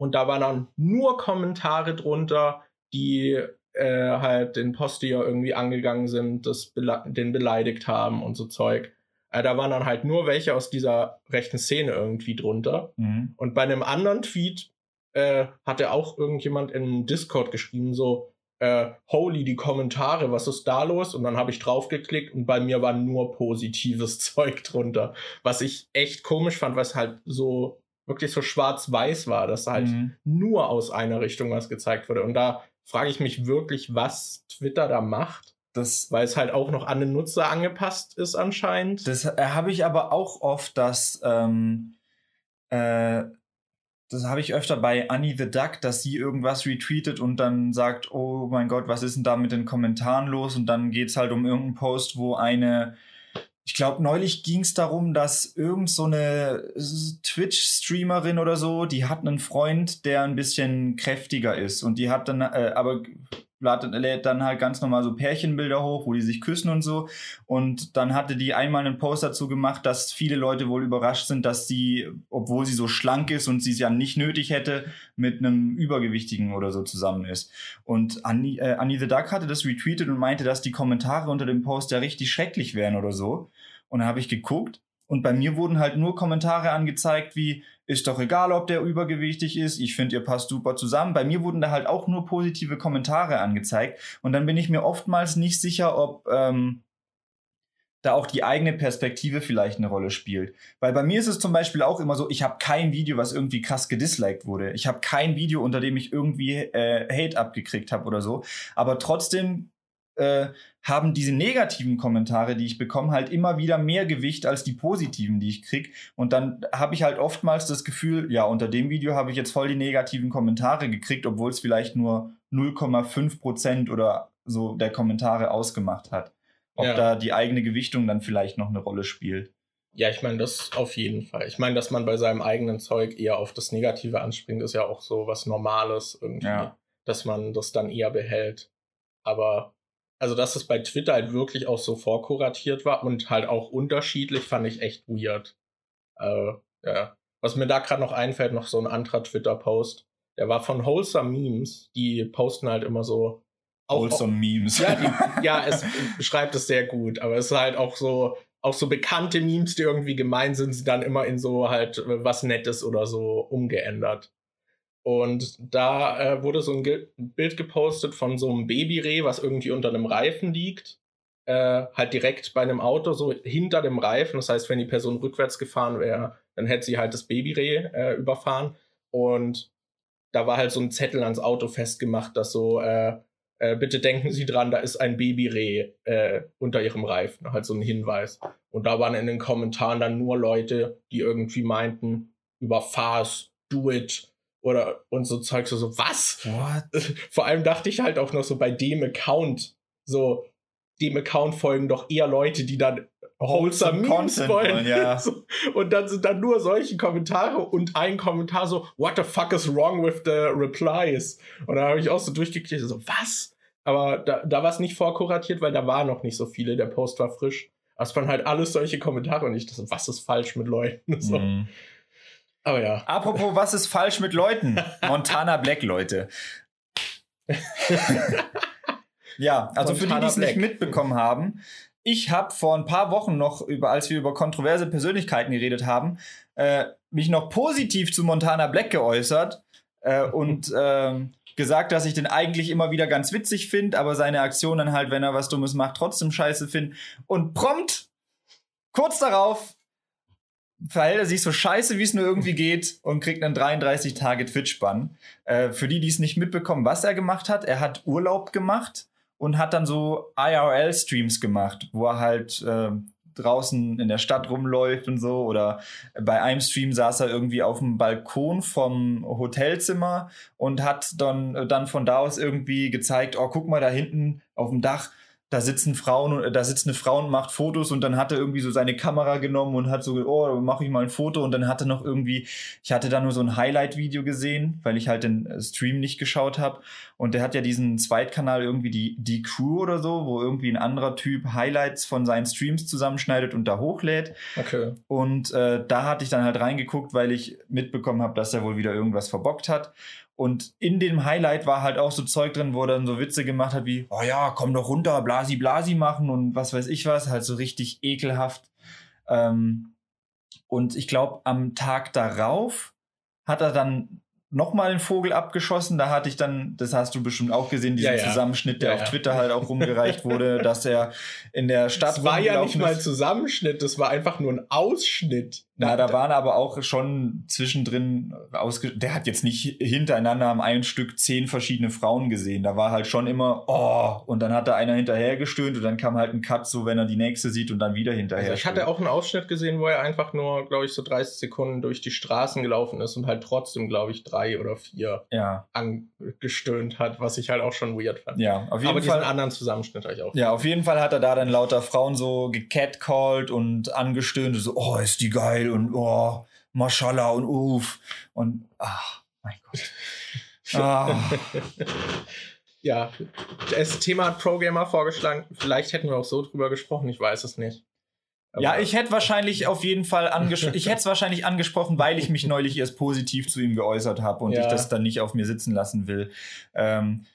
Und da waren dann nur Kommentare drunter, die äh, halt den Postillon irgendwie angegangen sind, das bele den beleidigt haben und so Zeug. Äh, da waren dann halt nur welche aus dieser rechten Szene irgendwie drunter. Mhm. Und bei einem anderen Tweet äh, hatte auch irgendjemand in Discord geschrieben, so, äh, holy, die Kommentare, was ist da los? Und dann habe ich draufgeklickt und bei mir war nur positives Zeug drunter. Was ich echt komisch fand, was halt so wirklich so schwarz-weiß war, dass halt mhm. nur aus einer Richtung was gezeigt wurde. Und da frage ich mich wirklich, was Twitter da macht. Das, weil es halt auch noch an den Nutzer angepasst ist anscheinend. Das äh, habe ich aber auch oft, dass ähm, äh, das habe ich öfter bei Annie the Duck, dass sie irgendwas retweetet und dann sagt, oh mein Gott, was ist denn da mit den Kommentaren los? Und dann geht es halt um irgendeinen Post, wo eine ich glaube, neulich ging es darum, dass irgend so eine Twitch-Streamerin oder so, die hat einen Freund, der ein bisschen kräftiger ist. Und die hat dann, äh, aber lädt dann halt ganz normal so Pärchenbilder hoch, wo die sich küssen und so. Und dann hatte die einmal einen Post dazu gemacht, dass viele Leute wohl überrascht sind, dass sie, obwohl sie so schlank ist und sie es ja nicht nötig hätte, mit einem Übergewichtigen oder so zusammen ist. Und Annie, äh, Annie the Duck hatte das retweetet und meinte, dass die Kommentare unter dem Post ja richtig schrecklich wären oder so. Und dann habe ich geguckt und bei mir wurden halt nur Kommentare angezeigt wie, ist doch egal, ob der übergewichtig ist, ich finde, ihr passt super zusammen. Bei mir wurden da halt auch nur positive Kommentare angezeigt. Und dann bin ich mir oftmals nicht sicher, ob ähm, da auch die eigene Perspektive vielleicht eine Rolle spielt. Weil bei mir ist es zum Beispiel auch immer so, ich habe kein Video, was irgendwie krass gedisliked wurde. Ich habe kein Video, unter dem ich irgendwie äh, Hate abgekriegt habe oder so. Aber trotzdem äh, haben diese negativen Kommentare, die ich bekomme, halt immer wieder mehr Gewicht als die positiven, die ich krieg. Und dann habe ich halt oftmals das Gefühl, ja, unter dem Video habe ich jetzt voll die negativen Kommentare gekriegt, obwohl es vielleicht nur 0,5 Prozent oder so der Kommentare ausgemacht hat. Ob ja. da die eigene Gewichtung dann vielleicht noch eine Rolle spielt. Ja, ich meine, das auf jeden Fall. Ich meine, dass man bei seinem eigenen Zeug eher auf das Negative anspringt, ist ja auch so was Normales irgendwie, ja. dass man das dann eher behält. Aber also, dass es bei Twitter halt wirklich auch so vorkuratiert war und halt auch unterschiedlich, fand ich echt weird. Äh, ja. Was mir da gerade noch einfällt, noch so ein anderer Twitter-Post. Der war von Wholesome Memes. Die posten halt immer so. Wholesome Memes. Ja, die, ja, es beschreibt es sehr gut. Aber es ist halt auch so, auch so bekannte Memes, die irgendwie gemein sind, sind dann immer in so halt äh, was Nettes oder so umgeändert. Und da äh, wurde so ein Ge Bild gepostet von so einem Babyreh, was irgendwie unter einem Reifen liegt. Äh, halt direkt bei einem Auto, so hinter dem Reifen. Das heißt, wenn die Person rückwärts gefahren wäre, dann hätte sie halt das Babyreh äh, überfahren. Und da war halt so ein Zettel ans Auto festgemacht, dass so, äh, äh, bitte denken Sie dran, da ist ein Babyreh äh, unter Ihrem Reifen. Halt so ein Hinweis. Und da waren in den Kommentaren dann nur Leute, die irgendwie meinten, überfahr's, do it, oder und so Zeug so, so was? What? Vor allem dachte ich halt auch noch so bei dem Account, so dem Account folgen doch eher Leute, die dann wholesome Memes wollen. Ja. so, und dann sind dann nur solche Kommentare und ein Kommentar so, what the fuck is wrong with the replies? Und da habe ich auch so durchgeklickt, so, was? aber da, da war es nicht vorkuratiert, weil da war noch nicht so viele. Der Post war frisch. Es waren halt alles solche Kommentare und ich dachte, was ist falsch mit Leuten? So. Mhm. Aber ja. Apropos, was ist falsch mit Leuten? Montana Black, Leute. ja, also für die, Montana die es nicht mitbekommen haben, ich habe vor ein paar Wochen noch, über, als wir über kontroverse Persönlichkeiten geredet haben, äh, mich noch positiv zu Montana Black geäußert äh, und ähm, gesagt, dass ich den eigentlich immer wieder ganz witzig finde, aber seine Aktionen halt, wenn er was Dummes macht, trotzdem scheiße finde. Und prompt, kurz darauf, verhält er sich so scheiße, wie es nur irgendwie geht und kriegt einen 33 Tage Twitch-Bann. Äh, für die, die es nicht mitbekommen, was er gemacht hat, er hat Urlaub gemacht und hat dann so IRL-Streams gemacht, wo er halt äh, draußen in der Stadt rumläuft und so. Oder bei einem Stream saß er irgendwie auf dem Balkon vom Hotelzimmer und hat dann, dann von da aus irgendwie gezeigt, oh, guck mal da hinten auf dem Dach, da sitzen Frauen, und- da sitzt eine Frau und macht Fotos und dann hat er irgendwie so seine Kamera genommen und hat so, oh, mache ich mal ein Foto und dann hatte noch irgendwie, ich hatte da nur so ein Highlight-Video gesehen, weil ich halt den äh, Stream nicht geschaut habe und der hat ja diesen Zweitkanal irgendwie die, die Crew oder so, wo irgendwie ein anderer Typ Highlights von seinen Streams zusammenschneidet und da hochlädt Okay. und äh, da hatte ich dann halt reingeguckt, weil ich mitbekommen habe, dass er wohl wieder irgendwas verbockt hat. Und in dem Highlight war halt auch so Zeug drin, wo er dann so Witze gemacht hat wie, oh ja, komm doch runter, blasi blasi machen und was weiß ich was, halt so richtig ekelhaft. Ähm, und ich glaube, am Tag darauf hat er dann nochmal einen Vogel abgeschossen. Da hatte ich dann, das hast du bestimmt auch gesehen, diesen Ja, ja. Zusammenschnitt, der Ja, auf. Twitter halt auch rumgereicht wurde, dass er in der Stadt Das war ja nicht mal ist. Zusammenschnitt, das war einfach nur ein Ausschnitt. Na, da waren aber auch schon zwischendrin ausge der hat jetzt nicht hintereinander am einen Stück zehn verschiedene Frauen gesehen. Da war halt schon immer, oh, und dann hat da einer hinterher gestöhnt und dann kam halt ein Cut, so wenn er die nächste sieht und dann wieder hinterher. Also ich hatte auch einen Ausschnitt gesehen, wo er einfach nur, glaube ich, so 30 Sekunden durch die Straßen gelaufen ist und halt trotzdem, glaube ich, drei oder vier Ja, angestöhnt hat, was ich halt auch schon weird fand. ja, auf jeden Aber diesen Fall. anderen Zusammenschnitt habe ich auch. Ja, auf jeden Fall hat er da dann lauter Frauen so gecatcalled und angestöhnt, so, oh, ist die geil und oh, mashallah und uff. Und, ach, mein Gott. Ah. Ja, das Thema hat ProGamer vorgeschlagen. Vielleicht hätten wir auch so drüber gesprochen, ich weiß es nicht. Aber- Ja, ich hätte wahrscheinlich auf jeden Fall angesprochen, ich hätte es wahrscheinlich angesprochen, weil ich mich neulich erst positiv zu ihm geäußert habe und Ja. ich das dann nicht auf mir sitzen lassen will. Ähm,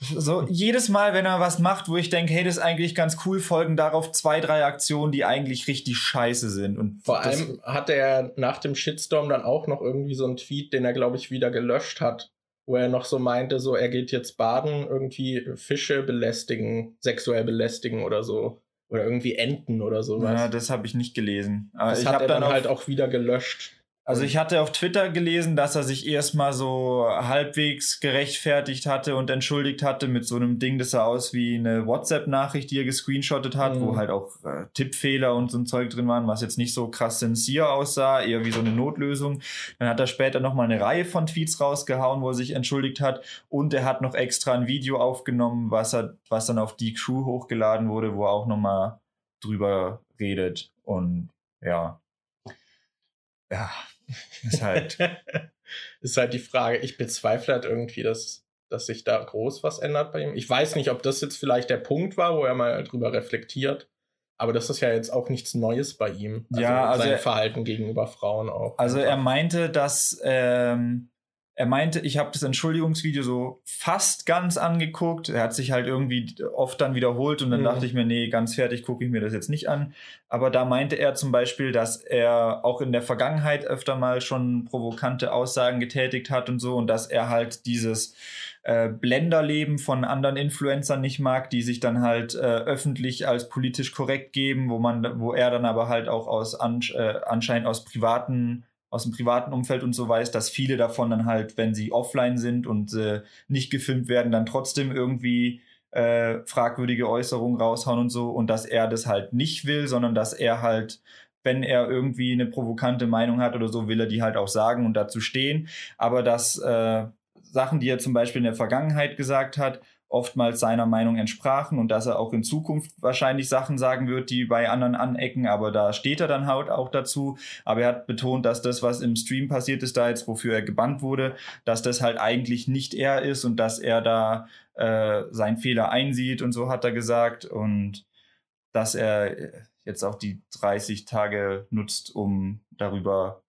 so jedes Mal, wenn er was macht, wo ich denke, hey, das ist eigentlich ganz cool, folgen darauf zwei, drei Aktionen, die eigentlich richtig scheiße sind. Und Vor allem hat er nach dem Shitstorm dann auch noch irgendwie so einen Tweet, den er, glaube ich, wieder gelöscht hat, wo er noch so meinte, so er geht jetzt baden, irgendwie Fische belästigen, sexuell belästigen oder so. Oder irgendwie Enten oder sowas. ja, das habe ich nicht gelesen. Aber das ich hat er dann dann halt auch wieder gelöscht. Also ich hatte auf Twitter gelesen, dass er sich erstmal so halbwegs gerechtfertigt hatte und entschuldigt hatte mit so einem Ding, das sah aus wie eine WhatsApp-Nachricht, die er gescreenshottet hat, Mhm. wo halt auch äh, Tippfehler und so ein Zeug drin waren, was jetzt nicht so krass sincere aussah, eher wie so eine Notlösung. Dann hat er später nochmal eine Reihe von Tweets rausgehauen, wo er sich entschuldigt hat und er hat noch extra ein Video aufgenommen, was, er, was dann auf die Crew hochgeladen wurde, wo er auch nochmal drüber redet und ja. Ja, ist halt. ist halt die Frage. Ich bezweifle halt irgendwie, dass, dass sich da groß was ändert bei ihm. Ich weiß nicht, ob das jetzt vielleicht der Punkt war, wo er mal drüber reflektiert. Aber das ist ja jetzt auch nichts Neues bei ihm. Ja, also sein er- Verhalten gegenüber Frauen auch. Also er meinte, dass ähm, er meinte, ich habe das Entschuldigungsvideo so fast ganz angeguckt. Er hat sich halt irgendwie oft dann wiederholt und dann Mhm. dachte ich mir, nee, ganz fertig gucke ich mir das jetzt nicht an. Aber da meinte er zum Beispiel, dass er auch in der Vergangenheit öfter mal schon provokante Aussagen getätigt hat und so und dass er halt dieses äh, Blenderleben von anderen Influencern nicht mag, die sich dann halt äh, öffentlich als politisch korrekt geben, wo man, wo er dann aber halt auch aus ansch äh, anscheinend aus privaten aus dem privaten Umfeld und so weiß, dass viele davon dann halt, wenn sie offline sind und äh, nicht gefilmt werden, dann trotzdem irgendwie äh, fragwürdige Äußerungen raushauen und so und dass er das halt nicht will, sondern dass er halt, wenn er irgendwie eine provokante Meinung hat oder so, will er die halt auch sagen und dazu stehen, aber dass äh, Sachen, die er zum Beispiel in der Vergangenheit gesagt hat, oftmals seiner Meinung entsprachen und dass er auch in Zukunft wahrscheinlich Sachen sagen wird, die bei anderen anecken, aber da steht er dann halt auch dazu. Aber er hat betont, dass das, was im Stream passiert ist, da jetzt, wofür er gebannt wurde, dass das halt eigentlich nicht er ist und dass er da äh, seinen Fehler einsieht und so hat er gesagt und dass er jetzt auch die 30 Tage nutzt, um darüber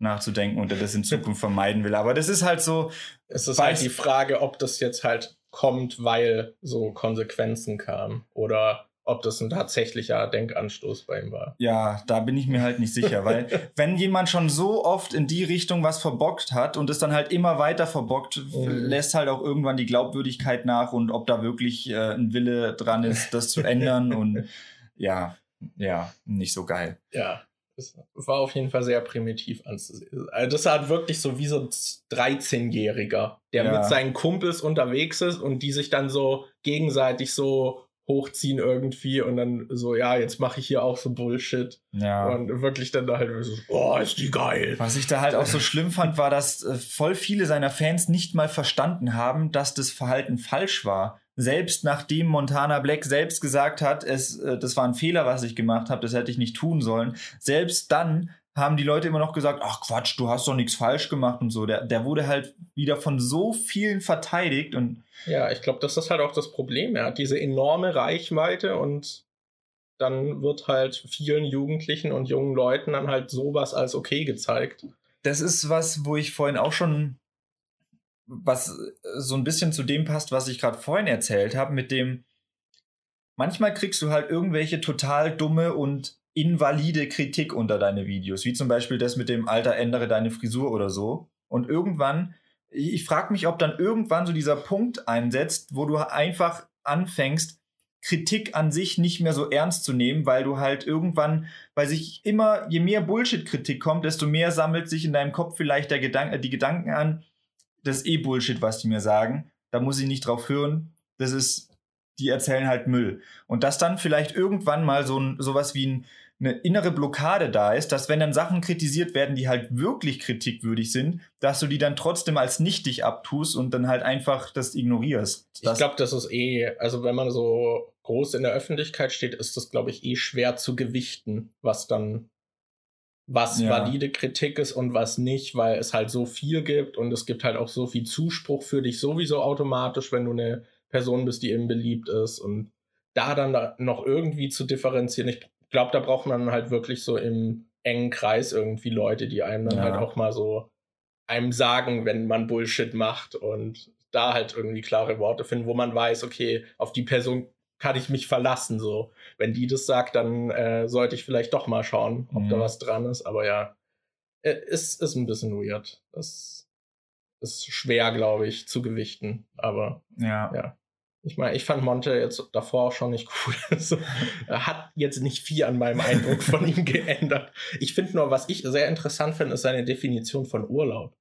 nachzudenken und er das in Zukunft vermeiden will. Aber das ist halt so. Es ist halt die Frage, ob das jetzt halt kommt, weil so Konsequenzen kamen oder ob das ein tatsächlicher Denkanstoß bei ihm war. Ja, da bin ich mir halt nicht sicher, weil wenn jemand schon so oft in die Richtung was verbockt hat und es dann halt immer weiter verbockt, mhm. lässt halt auch irgendwann die Glaubwürdigkeit nach und ob da wirklich äh, ein Wille dran ist, das zu ändern und ja, ja, nicht so geil. Ja. Das war auf jeden Fall sehr primitiv anzusehen. Also das hat wirklich so wie so ein 13-Jähriger, der ja. mit seinen Kumpels unterwegs ist und die sich dann so gegenseitig so hochziehen irgendwie und dann so, ja, jetzt mache ich hier auch so Bullshit. Ja. Und wirklich dann da halt so, oh, ist die geil. Was ich da halt auch so schlimm fand, war, dass äh, voll viele seiner Fans nicht mal verstanden haben, dass das Verhalten falsch war selbst nachdem Montana Black selbst gesagt hat, es, äh, das war ein Fehler, was ich gemacht habe, das hätte ich nicht tun sollen, selbst dann haben die Leute immer noch gesagt, ach Quatsch, du hast doch nichts falsch gemacht und so. Der, der wurde halt wieder von so vielen verteidigt und. Ja, ich glaube, das ist halt auch das Problem. Er hat diese enorme Reichweite und dann wird halt vielen Jugendlichen und jungen Leuten dann halt sowas als okay gezeigt. Das ist was, wo ich vorhin auch schon was äh, so ein bisschen zu dem passt, was ich gerade vorhin erzählt habe, mit dem, manchmal kriegst du halt irgendwelche total dumme und invalide Kritik unter deine Videos, wie zum Beispiel das mit dem Alter ändere deine Frisur oder so. Und irgendwann, ich frage mich, ob dann irgendwann so dieser Punkt einsetzt, wo du einfach anfängst, Kritik an sich nicht mehr so ernst zu nehmen, weil du halt irgendwann, weil sich immer, je mehr Bullshit-Kritik kommt, desto mehr sammelt sich in deinem Kopf vielleicht der Gedanke, die Gedanken an, das ist eh Bullshit, was die mir sagen. Da muss ich nicht drauf hören. Das ist, die erzählen halt Müll. Und dass dann vielleicht irgendwann mal so ein, sowas wie ein, eine innere Blockade da ist, dass wenn dann Sachen kritisiert werden, die halt wirklich kritikwürdig sind, dass du die dann trotzdem als nichtig abtust und dann halt einfach das ignorierst. Das ich glaube, das ist eh, also wenn man so groß in der Öffentlichkeit steht, ist das, glaube ich, eh schwer zu gewichten, was dann was ja. valide Kritik ist und was nicht, weil es halt so viel gibt und es gibt halt auch so viel Zuspruch für dich sowieso automatisch, wenn du eine Person bist, die eben beliebt ist und da dann da noch irgendwie zu differenzieren. Ich glaube, da braucht man halt wirklich so im engen Kreis irgendwie Leute, die einem dann ja. halt auch mal so einem sagen, wenn man Bullshit macht und da halt irgendwie klare Worte finden, wo man weiß, okay, auf die Person kann ich mich verlassen. So, wenn die das sagt, dann äh, sollte ich vielleicht doch mal schauen, ob mhm. da was dran ist. Aber ja, es ist ein bisschen weird. Das ist schwer, glaube ich, zu gewichten. Aber ja. ja. Ich meine, ich fand Monte jetzt davor auch schon nicht cool. Also, er hat jetzt nicht viel an meinem Eindruck von ihm geändert. Ich finde nur, was ich sehr interessant finde, ist seine Definition von Urlaub.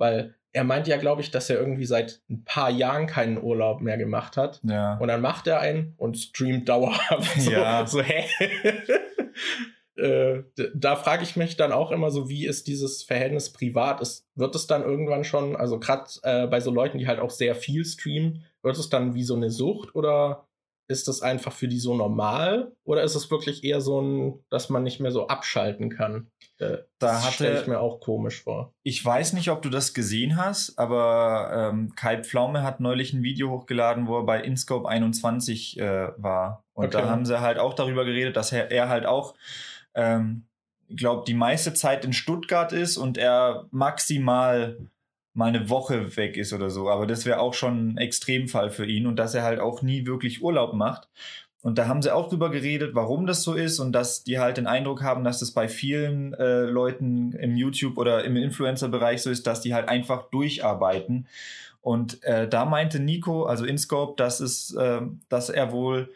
Weil er meint ja, glaube ich, dass er irgendwie seit ein paar Jahren keinen Urlaub mehr gemacht hat. Ja. Und dann macht er einen und streamt dauerhaft. So, ja. so hä? äh, da frage ich mich dann auch immer so, wie ist dieses Verhältnis privat? Ist, wird es dann irgendwann schon, also gerade äh, bei so Leuten, die halt auch sehr viel streamen, wird es dann wie so eine Sucht oder ist das einfach für die so normal oder ist es wirklich eher so ein, dass man nicht mehr so abschalten kann? Äh, da stelle ich mir auch komisch vor. Ich weiß nicht, ob du das gesehen hast, aber ähm, Kai Pflaume hat neulich ein Video hochgeladen, wo er bei InScope 21 äh, war. Und okay. da haben sie halt auch darüber geredet, dass er, er halt auch, ähm, ich glaube, die meiste Zeit in Stuttgart ist und er maximal mal eine Woche weg ist oder so. Aber das wäre auch schon ein Extremfall für ihn und dass er halt auch nie wirklich Urlaub macht. Und da haben sie auch drüber geredet, warum das so ist und dass die halt den Eindruck haben, dass das bei vielen äh, Leuten im YouTube oder im Influencer-Bereich so ist, dass die halt einfach durcharbeiten. Und äh, da meinte Nico, also InScope, dass es, äh, dass er wohl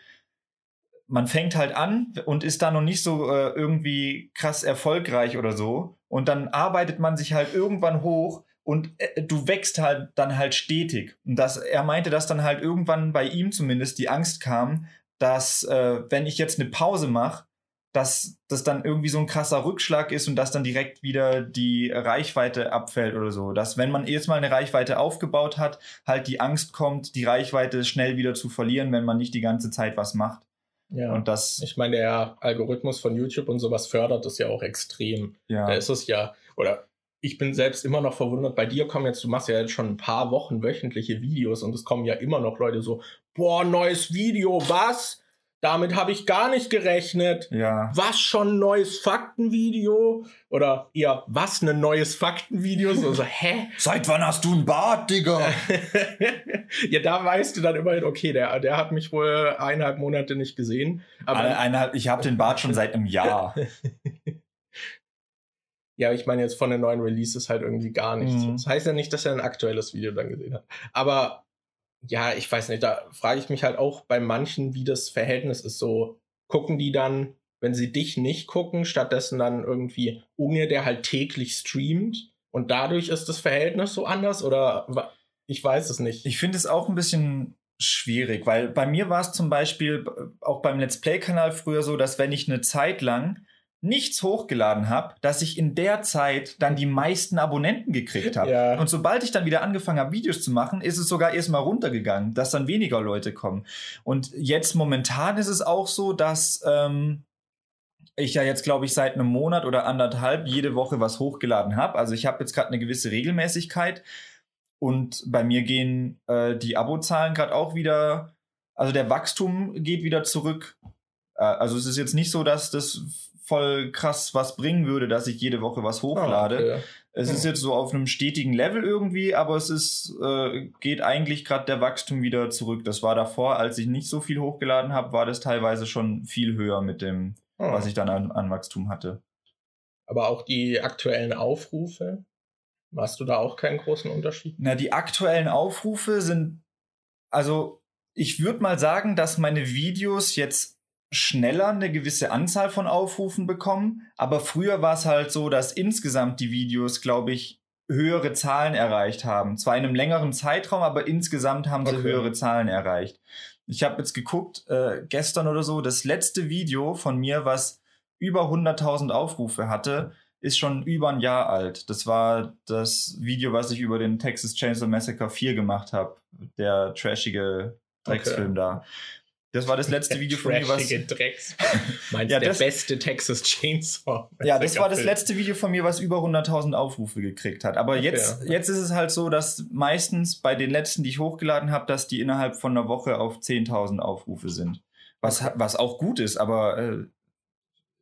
man fängt halt an und ist da noch nicht so äh, irgendwie krass erfolgreich oder so. Und dann arbeitet man sich halt irgendwann hoch und äh, du wächst halt dann halt stetig. Und das, er meinte, dass dann halt irgendwann bei ihm zumindest die Angst kam, dass äh, wenn ich jetzt eine Pause mache, dass das dann irgendwie so ein krasser Rückschlag ist und dass dann direkt wieder die Reichweite abfällt oder so. Dass wenn man jetzt mal eine Reichweite aufgebaut hat, halt die Angst kommt, die Reichweite schnell wieder zu verlieren, wenn man nicht die ganze Zeit was macht. Ja. Und das, Ich meine, der Algorithmus von YouTube und sowas fördert das ja auch extrem. ja. Da ist es ja, oder ich bin selbst immer noch verwundert, bei dir kommen jetzt, du machst ja jetzt schon ein paar Wochen wöchentliche Videos und es kommen ja immer noch Leute so, boah, neues Video, was? Damit habe ich gar nicht gerechnet. ja. Was schon ein neues Faktenvideo? Oder eher, was ein neues Faktenvideo? So, so hä? Seit wann hast du einen Bart, Digga? ja, da weißt du dann immerhin, okay, der, der hat mich wohl eineinhalb Monate nicht gesehen. Aber Eine, eineinhalb- ich habe den Bart schon seit einem Jahr. Ja, ich meine jetzt von den neuen Releases halt irgendwie gar nichts. Mhm. Das heißt ja nicht, dass er ein aktuelles Video dann gesehen hat. Aber ja, ich weiß nicht, da frage ich mich halt auch bei manchen, wie das Verhältnis ist. So, gucken die dann, wenn sie dich nicht gucken, stattdessen dann irgendwie Unge, der halt täglich streamt und dadurch ist das Verhältnis so anders oder ich weiß es nicht. Ich finde es auch ein bisschen schwierig, weil bei mir war es zum Beispiel äh, auch beim Let's Play-Kanal früher so, dass wenn ich eine Zeit lang nichts hochgeladen habe, dass ich in der Zeit dann die meisten Abonnenten gekriegt habe. Ja. Und sobald ich dann wieder angefangen habe, Videos zu machen, ist es sogar erstmal runtergegangen, dass dann weniger Leute kommen. Und jetzt momentan ist es auch so, dass ähm, ich ja jetzt, glaube ich, seit einem Monat oder anderthalb jede Woche was hochgeladen habe. Also ich habe jetzt gerade eine gewisse Regelmäßigkeit. Und bei mir gehen äh, die Abozahlen gerade auch wieder, also der Wachstum geht wieder zurück. Äh, also es ist jetzt nicht so, dass das voll krass was bringen würde, dass ich jede Woche was hochlade. Ah, okay. Es ist Hm. jetzt so auf einem stetigen Level irgendwie, aber es ist, äh, geht eigentlich gerade der Wachstum wieder zurück. Das war davor, als ich nicht so viel hochgeladen habe, war das teilweise schon viel höher mit dem, Ah. was ich dann an, an Wachstum hatte. Aber auch die aktuellen Aufrufe, hast du da auch keinen großen Unterschied? Na, die aktuellen Aufrufe sind, also ich würde mal sagen, dass meine Videos jetzt schneller eine gewisse Anzahl von Aufrufen bekommen, aber früher war es halt so, dass insgesamt die Videos, glaube ich, höhere Zahlen erreicht haben. Zwar in einem längeren Zeitraum, aber insgesamt haben sie Okay. höhere Zahlen erreicht. Ich habe jetzt geguckt, äh, gestern oder so, das letzte Video von mir, was über 100.000 Aufrufe hatte, ist schon über ein Jahr alt. Das war das Video, was ich über den Texas Chainsaw Massacre 4 gemacht habe. Der trashige Drecksfilm da. Das war das letzte Video von mir, was. Drecks. Meinst Ja, der das- beste Texas Chainsaw? Ja, das war das letzte Video von mir, was über 100.000 Aufrufe gekriegt hat. Aber Okay, jetzt, ja. jetzt ist es halt so, dass meistens bei den letzten, die ich hochgeladen habe, dass die innerhalb von einer Woche auf 10.000 Aufrufe sind. Was, Okay. was auch gut ist, aber äh,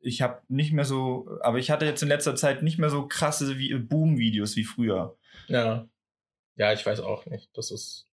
ich habe nicht mehr so, aber ich hatte jetzt in letzter Zeit nicht mehr so krasse wie- Boom-Videos wie früher. Ja. Ja, ich weiß auch nicht. Das ist.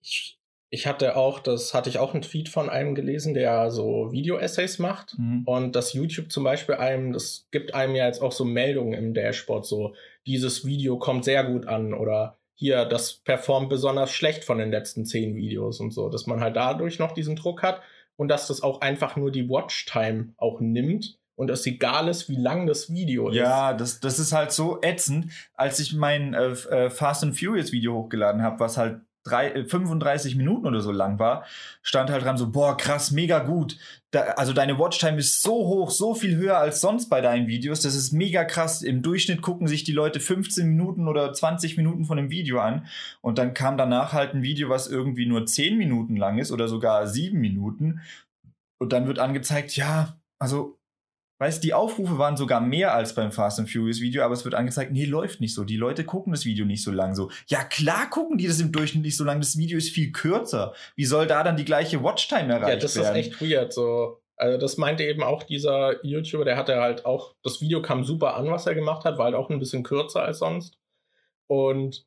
Ich, ich hatte auch, das hatte ich auch einen Tweet von einem gelesen, der so Video-Essays macht. Mhm. Und dass YouTube zum Beispiel einem, das gibt einem ja jetzt auch so Meldungen im Dashboard, so dieses Video kommt sehr gut an oder hier, das performt besonders schlecht von den letzten zehn Videos und so, dass man halt dadurch noch diesen Druck hat und dass das auch einfach nur die Watchtime auch nimmt und es egal ist, wie lang das Video ist. Ja, das, das ist halt so ätzend. Als ich mein äh, äh, Fast and Furious Video hochgeladen habe, was halt drei, äh, 35 Minuten oder so lang war, stand halt dran so, boah, krass, mega gut. Da, also deine Watchtime ist so hoch, so viel höher als sonst bei deinen Videos. Das ist mega krass. Im Durchschnitt gucken sich die Leute 15 Minuten oder 20 Minuten von dem Video an. Und dann kam danach halt ein Video, was irgendwie nur 10 Minuten lang ist oder sogar 7 Minuten. Und dann wird angezeigt, ja, also Weißt die Aufrufe waren sogar mehr als beim Fast and Furious Video, aber es wird angezeigt, nee, läuft nicht so. Die Leute gucken das Video nicht so lang so. Ja, klar gucken die das im Durchschnitt nicht so lang. Das Video ist viel kürzer. Wie soll da dann die gleiche Watchtime erreicht Ja, das werden? ist echt weird. So. Also das meinte eben auch dieser YouTuber, der hatte halt auch, das Video kam super an, was er gemacht hat, war halt auch ein bisschen kürzer als sonst. Und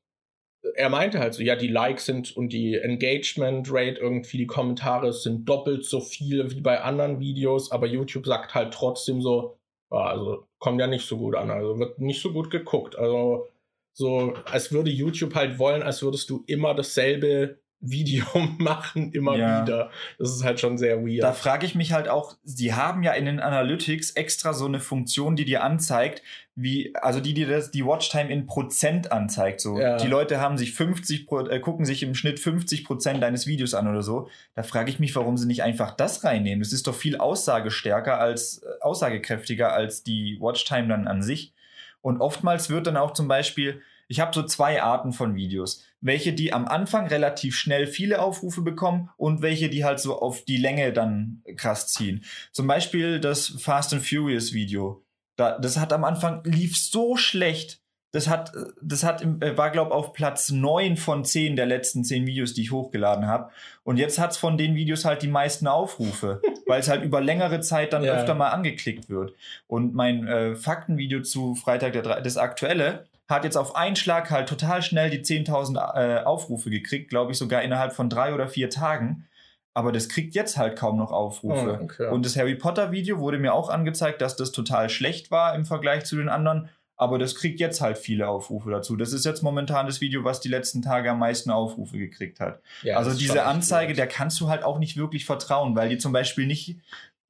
er meinte halt so, ja, die Likes sind und die Engagement Rate irgendwie, die Kommentare sind doppelt so viel wie bei anderen Videos, aber YouTube sagt halt trotzdem so, also kommt ja nicht so gut an, also wird nicht so gut geguckt. Also so, als würde YouTube halt wollen, als würdest du immer dasselbe Video machen immer ja. wieder. Das ist halt schon sehr weird. Da frage ich mich halt auch, sie haben ja in den Analytics extra so eine Funktion, die dir anzeigt, wie, also die dir das, die Watchtime in Prozent anzeigt. So, ja. die Leute haben sich 50, äh, gucken sich im Schnitt 50 Prozent deines Videos an oder so. Da frage ich mich, warum sie nicht einfach das reinnehmen. Das ist doch viel aussagestärker als, äh, aussagekräftiger als die Watchtime dann an sich. Und oftmals wird dann auch zum Beispiel, ich habe so zwei Arten von Videos. Welche, die am Anfang relativ schnell viele Aufrufe bekommen und welche, die halt so auf die Länge dann krass ziehen. Zum Beispiel das Fast and Furious Video. Da, das hat am Anfang lief so schlecht. Das hat, das hat, äh, war, glaube auf Platz neun von zehn der letzten zehn Videos, die ich hochgeladen habe. Und jetzt hat's von den Videos halt die meisten Aufrufe, weil es halt über längere Zeit dann ja. öfter mal angeklickt wird. Und mein äh, Faktenvideo zu Freitag der das aktuelle, hat jetzt auf einen Schlag halt total schnell die 10.000 äh, Aufrufe gekriegt, glaube ich sogar innerhalb von drei oder vier Tagen. Aber das kriegt jetzt halt kaum noch Aufrufe. Oh, okay. Und das Harry Potter Video wurde mir auch angezeigt, dass das total schlecht war im Vergleich zu den anderen. Aber das kriegt jetzt halt viele Aufrufe dazu. Das ist jetzt momentan das Video, was die letzten Tage am meisten Aufrufe gekriegt hat. Ja, also diese Anzeige, der kannst du halt auch nicht wirklich vertrauen, weil die zum Beispiel nicht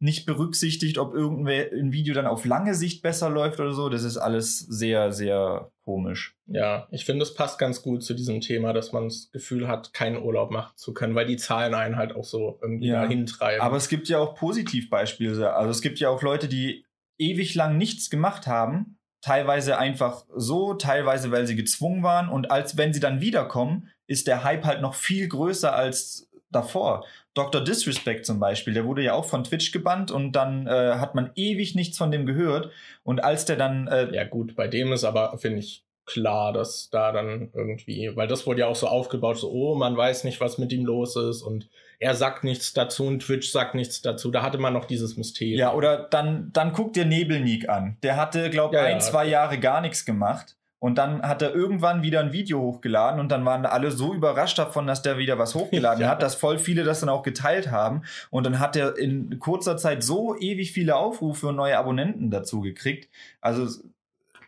nicht berücksichtigt, ob irgendein Video dann auf lange Sicht besser läuft oder so. Das ist alles sehr, sehr komisch. Ja, ich finde, es passt ganz gut zu diesem Thema, dass man das Gefühl hat, keinen Urlaub machen zu können, weil die Zahlen einen halt auch so irgendwie ja. dahin treiben. Aber es gibt ja auch Positivbeispiele. Also es gibt ja auch Leute, die ewig lang nichts gemacht haben, teilweise einfach so, teilweise weil sie gezwungen waren und als wenn sie dann wiederkommen, ist der Hype halt noch viel größer als davor. Dr. Disrespect zum Beispiel, der wurde ja auch von Twitch gebannt und dann äh, hat man ewig nichts von dem gehört. Und als der dann. Äh, ja, gut, bei dem ist aber, finde ich, klar, dass da dann irgendwie, weil das wurde ja auch so aufgebaut, so, oh, man weiß nicht, was mit ihm los ist und er sagt nichts dazu und Twitch sagt nichts dazu. Da hatte man noch dieses Mysterium. Ja, oder dann, dann guck dir Nebelnik an. Der hatte, glaube ich, ja, ein, ja. zwei Jahre gar nichts gemacht. Und dann hat er irgendwann wieder ein Video hochgeladen und dann waren alle so überrascht davon, dass der wieder was hochgeladen ja. hat, dass voll viele das dann auch geteilt haben. Und dann hat er in kurzer Zeit so ewig viele Aufrufe und neue Abonnenten dazu gekriegt. Also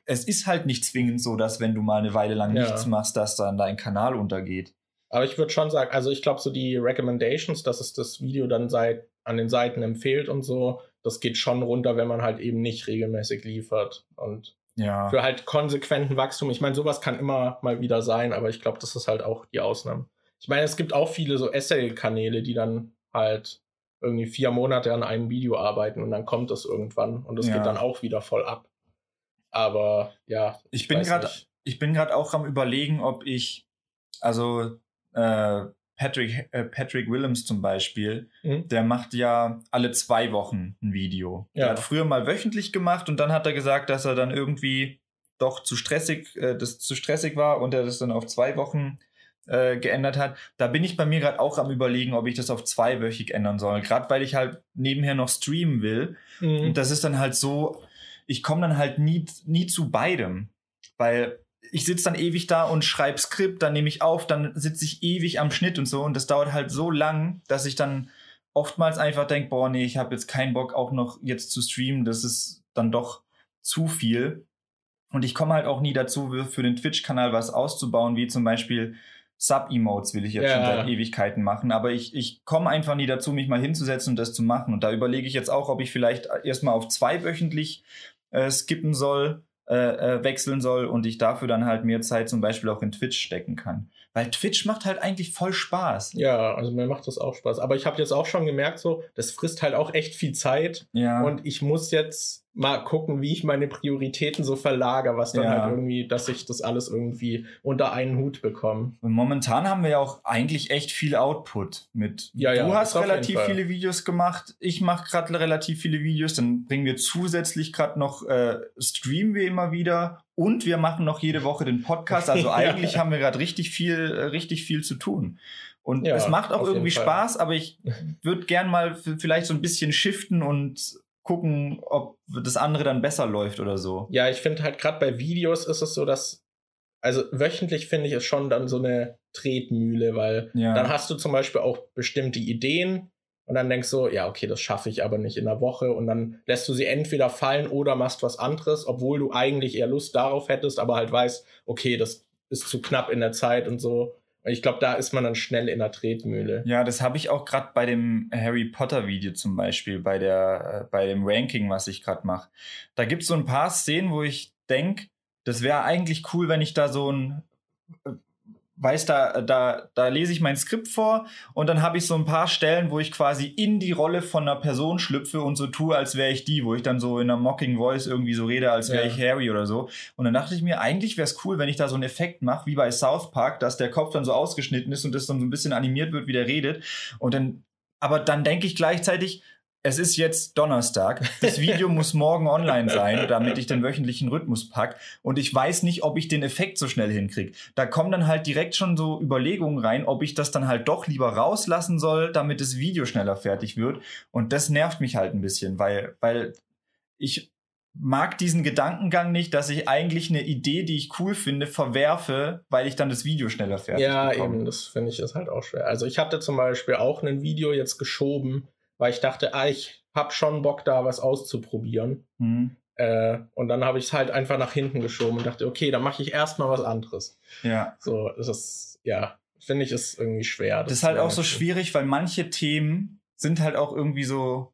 es ist halt nicht zwingend so, dass wenn du mal eine Weile lang ja. nichts machst, dass dann dein Kanal untergeht. Aber ich würde schon sagen, also ich glaube, so die Recommendations, dass es das Video dann seit an den Seiten empfiehlt und so, das geht schon runter, wenn man halt eben nicht regelmäßig liefert. Und ja. Für halt konsequenten Wachstum. Ich meine, sowas kann immer mal wieder sein, aber ich glaube, das ist halt auch die Ausnahme. Ich meine, es gibt auch viele so Essay-Kanäle, die dann halt irgendwie vier Monate an einem Video arbeiten und dann kommt das irgendwann und es ja. geht dann auch wieder voll ab. Aber ja. Ich, ich bin gerade, ich bin gerade auch am überlegen, ob ich, also äh, Patrick, äh, Patrick Willems zum Beispiel, mhm. der macht ja alle zwei Wochen ein Video. Ja. Er hat früher mal wöchentlich gemacht und dann hat er gesagt, dass er dann irgendwie doch zu stressig, äh, das zu stressig war und er das dann auf zwei Wochen äh, geändert hat. Da bin ich bei mir gerade auch am überlegen, ob ich das auf zweiwöchig ändern soll. Gerade weil ich halt nebenher noch streamen will. Mhm. Und das ist dann halt so, ich komme dann halt nie, nie zu beidem. Weil ich sitze dann ewig da und schreibe Skript, dann nehme ich auf, dann sitze ich ewig am Schnitt und so und das dauert halt so lang, dass ich dann oftmals einfach denke, boah, nee, ich habe jetzt keinen Bock auch noch jetzt zu streamen, das ist dann doch zu viel. Und ich komme halt auch nie dazu, für den Twitch-Kanal was auszubauen, wie zum Beispiel Sub-Emotes will ich jetzt ja. schon seit Ewigkeiten machen, aber ich, ich komme einfach nie dazu, mich mal hinzusetzen und das zu machen. Und da überlege ich jetzt auch, ob ich vielleicht erstmal auf zwei wöchentlich äh, skippen soll äh, äh, wechseln soll und ich dafür dann halt mehr Zeit zum Beispiel auch in Twitch stecken kann. Weil Twitch macht halt eigentlich voll Spaß. Ja, also mir macht das auch Spaß. Aber ich habe jetzt auch schon gemerkt, so, das frisst halt auch echt viel Zeit. Ja. Und ich muss jetzt mal gucken, wie ich meine Prioritäten so verlagere, was dann ja. halt irgendwie, dass ich das alles irgendwie unter einen Hut bekomme. Und momentan haben wir ja auch eigentlich echt viel Output mit. Ja, ja, du hast relativ viele Videos gemacht, ich mache gerade relativ viele Videos, dann bringen wir zusätzlich gerade noch, äh, streamen wir immer wieder und wir machen noch jede Woche den Podcast. Also eigentlich haben wir gerade richtig viel, äh, richtig viel zu tun. Und ja, es macht auch irgendwie Spaß, aber ich würde gern mal vielleicht so ein bisschen shiften und gucken, ob das andere dann besser läuft oder so. Ja, ich finde halt gerade bei Videos ist es so, dass also wöchentlich finde ich es schon dann so eine Tretmühle, weil ja. dann hast du zum Beispiel auch bestimmte Ideen und dann denkst du, ja, okay, das schaffe ich aber nicht in der Woche und dann lässt du sie entweder fallen oder machst was anderes, obwohl du eigentlich eher Lust darauf hättest, aber halt weißt, okay, das ist zu knapp in der Zeit und so. Ich glaube, da ist man dann schnell in der Tretmühle. Ja, das habe ich auch gerade bei dem Harry Potter Video zum Beispiel, bei, der, äh, bei dem Ranking, was ich gerade mache. Da gibt es so ein paar Szenen, wo ich denke, das wäre eigentlich cool, wenn ich da so ein äh, weiß, da, da, da lese ich mein Skript vor und dann habe ich so ein paar Stellen, wo ich quasi in die Rolle von einer Person schlüpfe und so tue, als wäre ich die, wo ich dann so in einer Mocking Voice irgendwie so rede, als wäre ja. ich Harry oder so. Und dann dachte ich mir, eigentlich wäre es cool, wenn ich da so einen Effekt mache, wie bei South Park, dass der Kopf dann so ausgeschnitten ist und das dann so ein bisschen animiert wird, wie der redet. Und dann, aber dann denke ich gleichzeitig, es ist jetzt Donnerstag. Das Video muss morgen online sein, damit ich den wöchentlichen Rhythmus pack. Und ich weiß nicht, ob ich den Effekt so schnell hinkriege. Da kommen dann halt direkt schon so Überlegungen rein, ob ich das dann halt doch lieber rauslassen soll, damit das Video schneller fertig wird. Und das nervt mich halt ein bisschen, weil, weil ich mag diesen Gedankengang nicht, dass ich eigentlich eine Idee, die ich cool finde, verwerfe, weil ich dann das Video schneller fertig Ja, bekomme. eben, das finde ich ist halt auch schwer. Also ich hatte zum Beispiel auch ein Video jetzt geschoben, weil ich dachte, ah, ich habe schon Bock, da was auszuprobieren. Mhm. Äh, und dann habe ich es halt einfach nach hinten geschoben und dachte, okay, dann mache ich erstmal was anderes. Ja. So, das ist, ja, finde ich, ist irgendwie schwer. Das, das ist halt auch so schwierig, weil manche Themen sind halt auch irgendwie so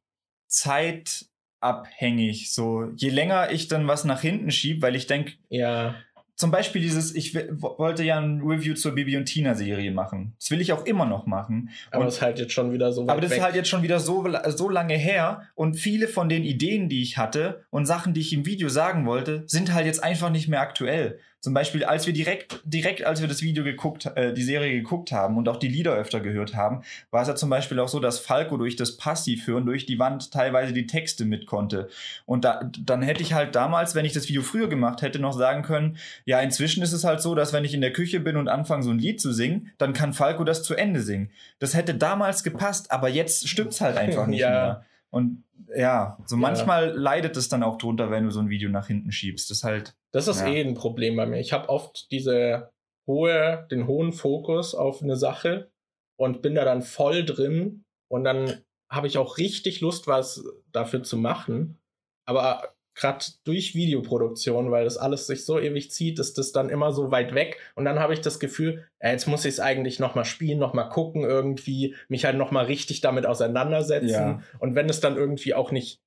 zeitabhängig. So, je länger ich dann was nach hinten schiebe, weil ich denke, ja zum Beispiel dieses, ich wollte ja ein Review zur Bibi und Tina Serie machen. Das will ich auch immer noch machen. Aber das ist halt jetzt schon wieder so Aber das weg. ist halt jetzt schon wieder so, so lange her und viele von den Ideen, die ich hatte und Sachen, die ich im Video sagen wollte, sind halt jetzt einfach nicht mehr aktuell. Zum Beispiel, als wir direkt, direkt, als wir das Video geguckt, äh, die Serie geguckt haben und auch die Lieder öfter gehört haben, war es ja zum Beispiel auch so, dass Falco durch das Passivhören durch die Wand teilweise die Texte mit konnte. Und da, dann hätte ich halt damals, wenn ich das Video früher gemacht hätte, noch sagen können, ja, inzwischen ist es halt so, dass wenn ich in der Küche bin und anfange, so ein Lied zu singen, dann kann Falco das zu Ende singen. Das hätte damals gepasst, aber jetzt stimmt's halt einfach nicht ja. mehr. Und ja, so ja. manchmal leidet es dann auch drunter, wenn du so ein Video nach hinten schiebst. Das ist halt. Das ist ja. eh ein Problem bei mir. Ich habe oft diese hohe, den hohen Fokus auf eine Sache und bin da dann voll drin und dann habe ich auch richtig Lust, was dafür zu machen. Aber gerade durch Videoproduktion, weil das alles sich so ewig zieht, ist das dann immer so weit weg. Und dann habe ich das Gefühl, ja, jetzt muss ich es eigentlich nochmal spielen, nochmal gucken, irgendwie, mich halt nochmal richtig damit auseinandersetzen. Ja. Und wenn es dann irgendwie auch nicht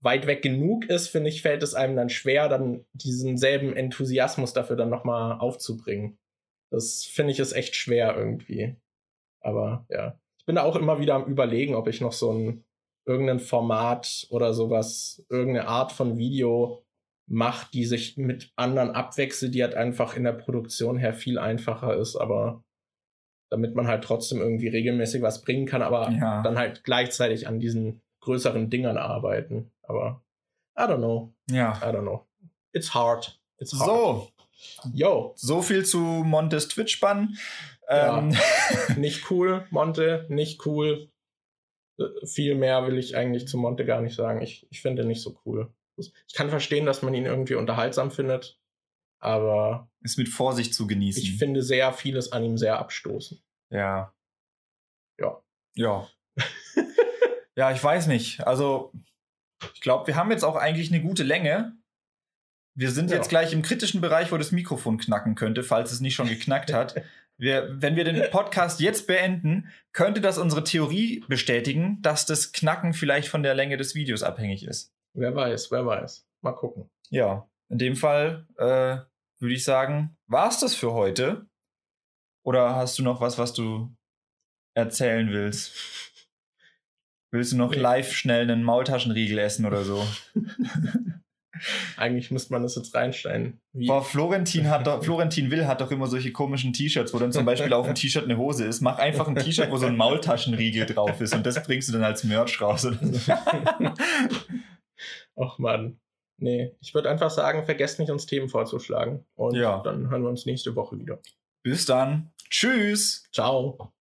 weit weg genug ist, finde ich, fällt es einem dann schwer, dann diesen selben Enthusiasmus dafür dann nochmal aufzubringen. Das finde ich ist echt schwer irgendwie. Aber ja. Ich bin da auch immer wieder am überlegen, ob ich noch so ein irgendein Format oder sowas, irgendeine Art von Video macht, die sich mit anderen abwechselt, die halt einfach in der Produktion her viel einfacher ist, aber damit man halt trotzdem irgendwie regelmäßig was bringen kann, aber ja. dann halt gleichzeitig an diesen größeren Dingern arbeiten. Aber I don't know. Ja. I don't know. It's hard. It's hard. So. Yo. So viel zu Montes Twitch-Bann. Ähm. Ja. nicht cool, Monte, nicht cool viel mehr will ich eigentlich zu Monte gar nicht sagen. Ich, ich finde ihn nicht so cool. Ich kann verstehen, dass man ihn irgendwie unterhaltsam findet, aber. Ist mit Vorsicht zu genießen. Ich finde sehr vieles an ihm sehr abstoßend. Ja. Ja. Ja. ja, ich weiß nicht. Also, ich glaube, wir haben jetzt auch eigentlich eine gute Länge. Wir sind ja. jetzt gleich im kritischen Bereich, wo das Mikrofon knacken könnte, falls es nicht schon geknackt hat. Wir, wenn wir den Podcast jetzt beenden, könnte das unsere Theorie bestätigen, dass das Knacken vielleicht von der Länge des Videos abhängig ist. Wer weiß, wer weiß. Mal gucken. Ja, in dem Fall äh, würde ich sagen, war es das für heute? Oder hast du noch was, was du erzählen willst? Willst du noch live schnell einen Maultaschenriegel essen oder so? Eigentlich müsste man das jetzt reinstellen. Wie? Boah, Florentin hat doch, Florentin Will hat doch immer solche komischen T-Shirts, wo dann zum Beispiel auf dem T-Shirt eine Hose ist. Mach einfach ein T-Shirt, wo so ein Maultaschenriegel drauf ist und das bringst du dann als Merch raus. Oder so. Och Mann. Nee, ich würde einfach sagen, vergesst nicht, uns Themen vorzuschlagen. Und ja. dann hören wir uns nächste Woche wieder. Bis dann. Tschüss. Ciao.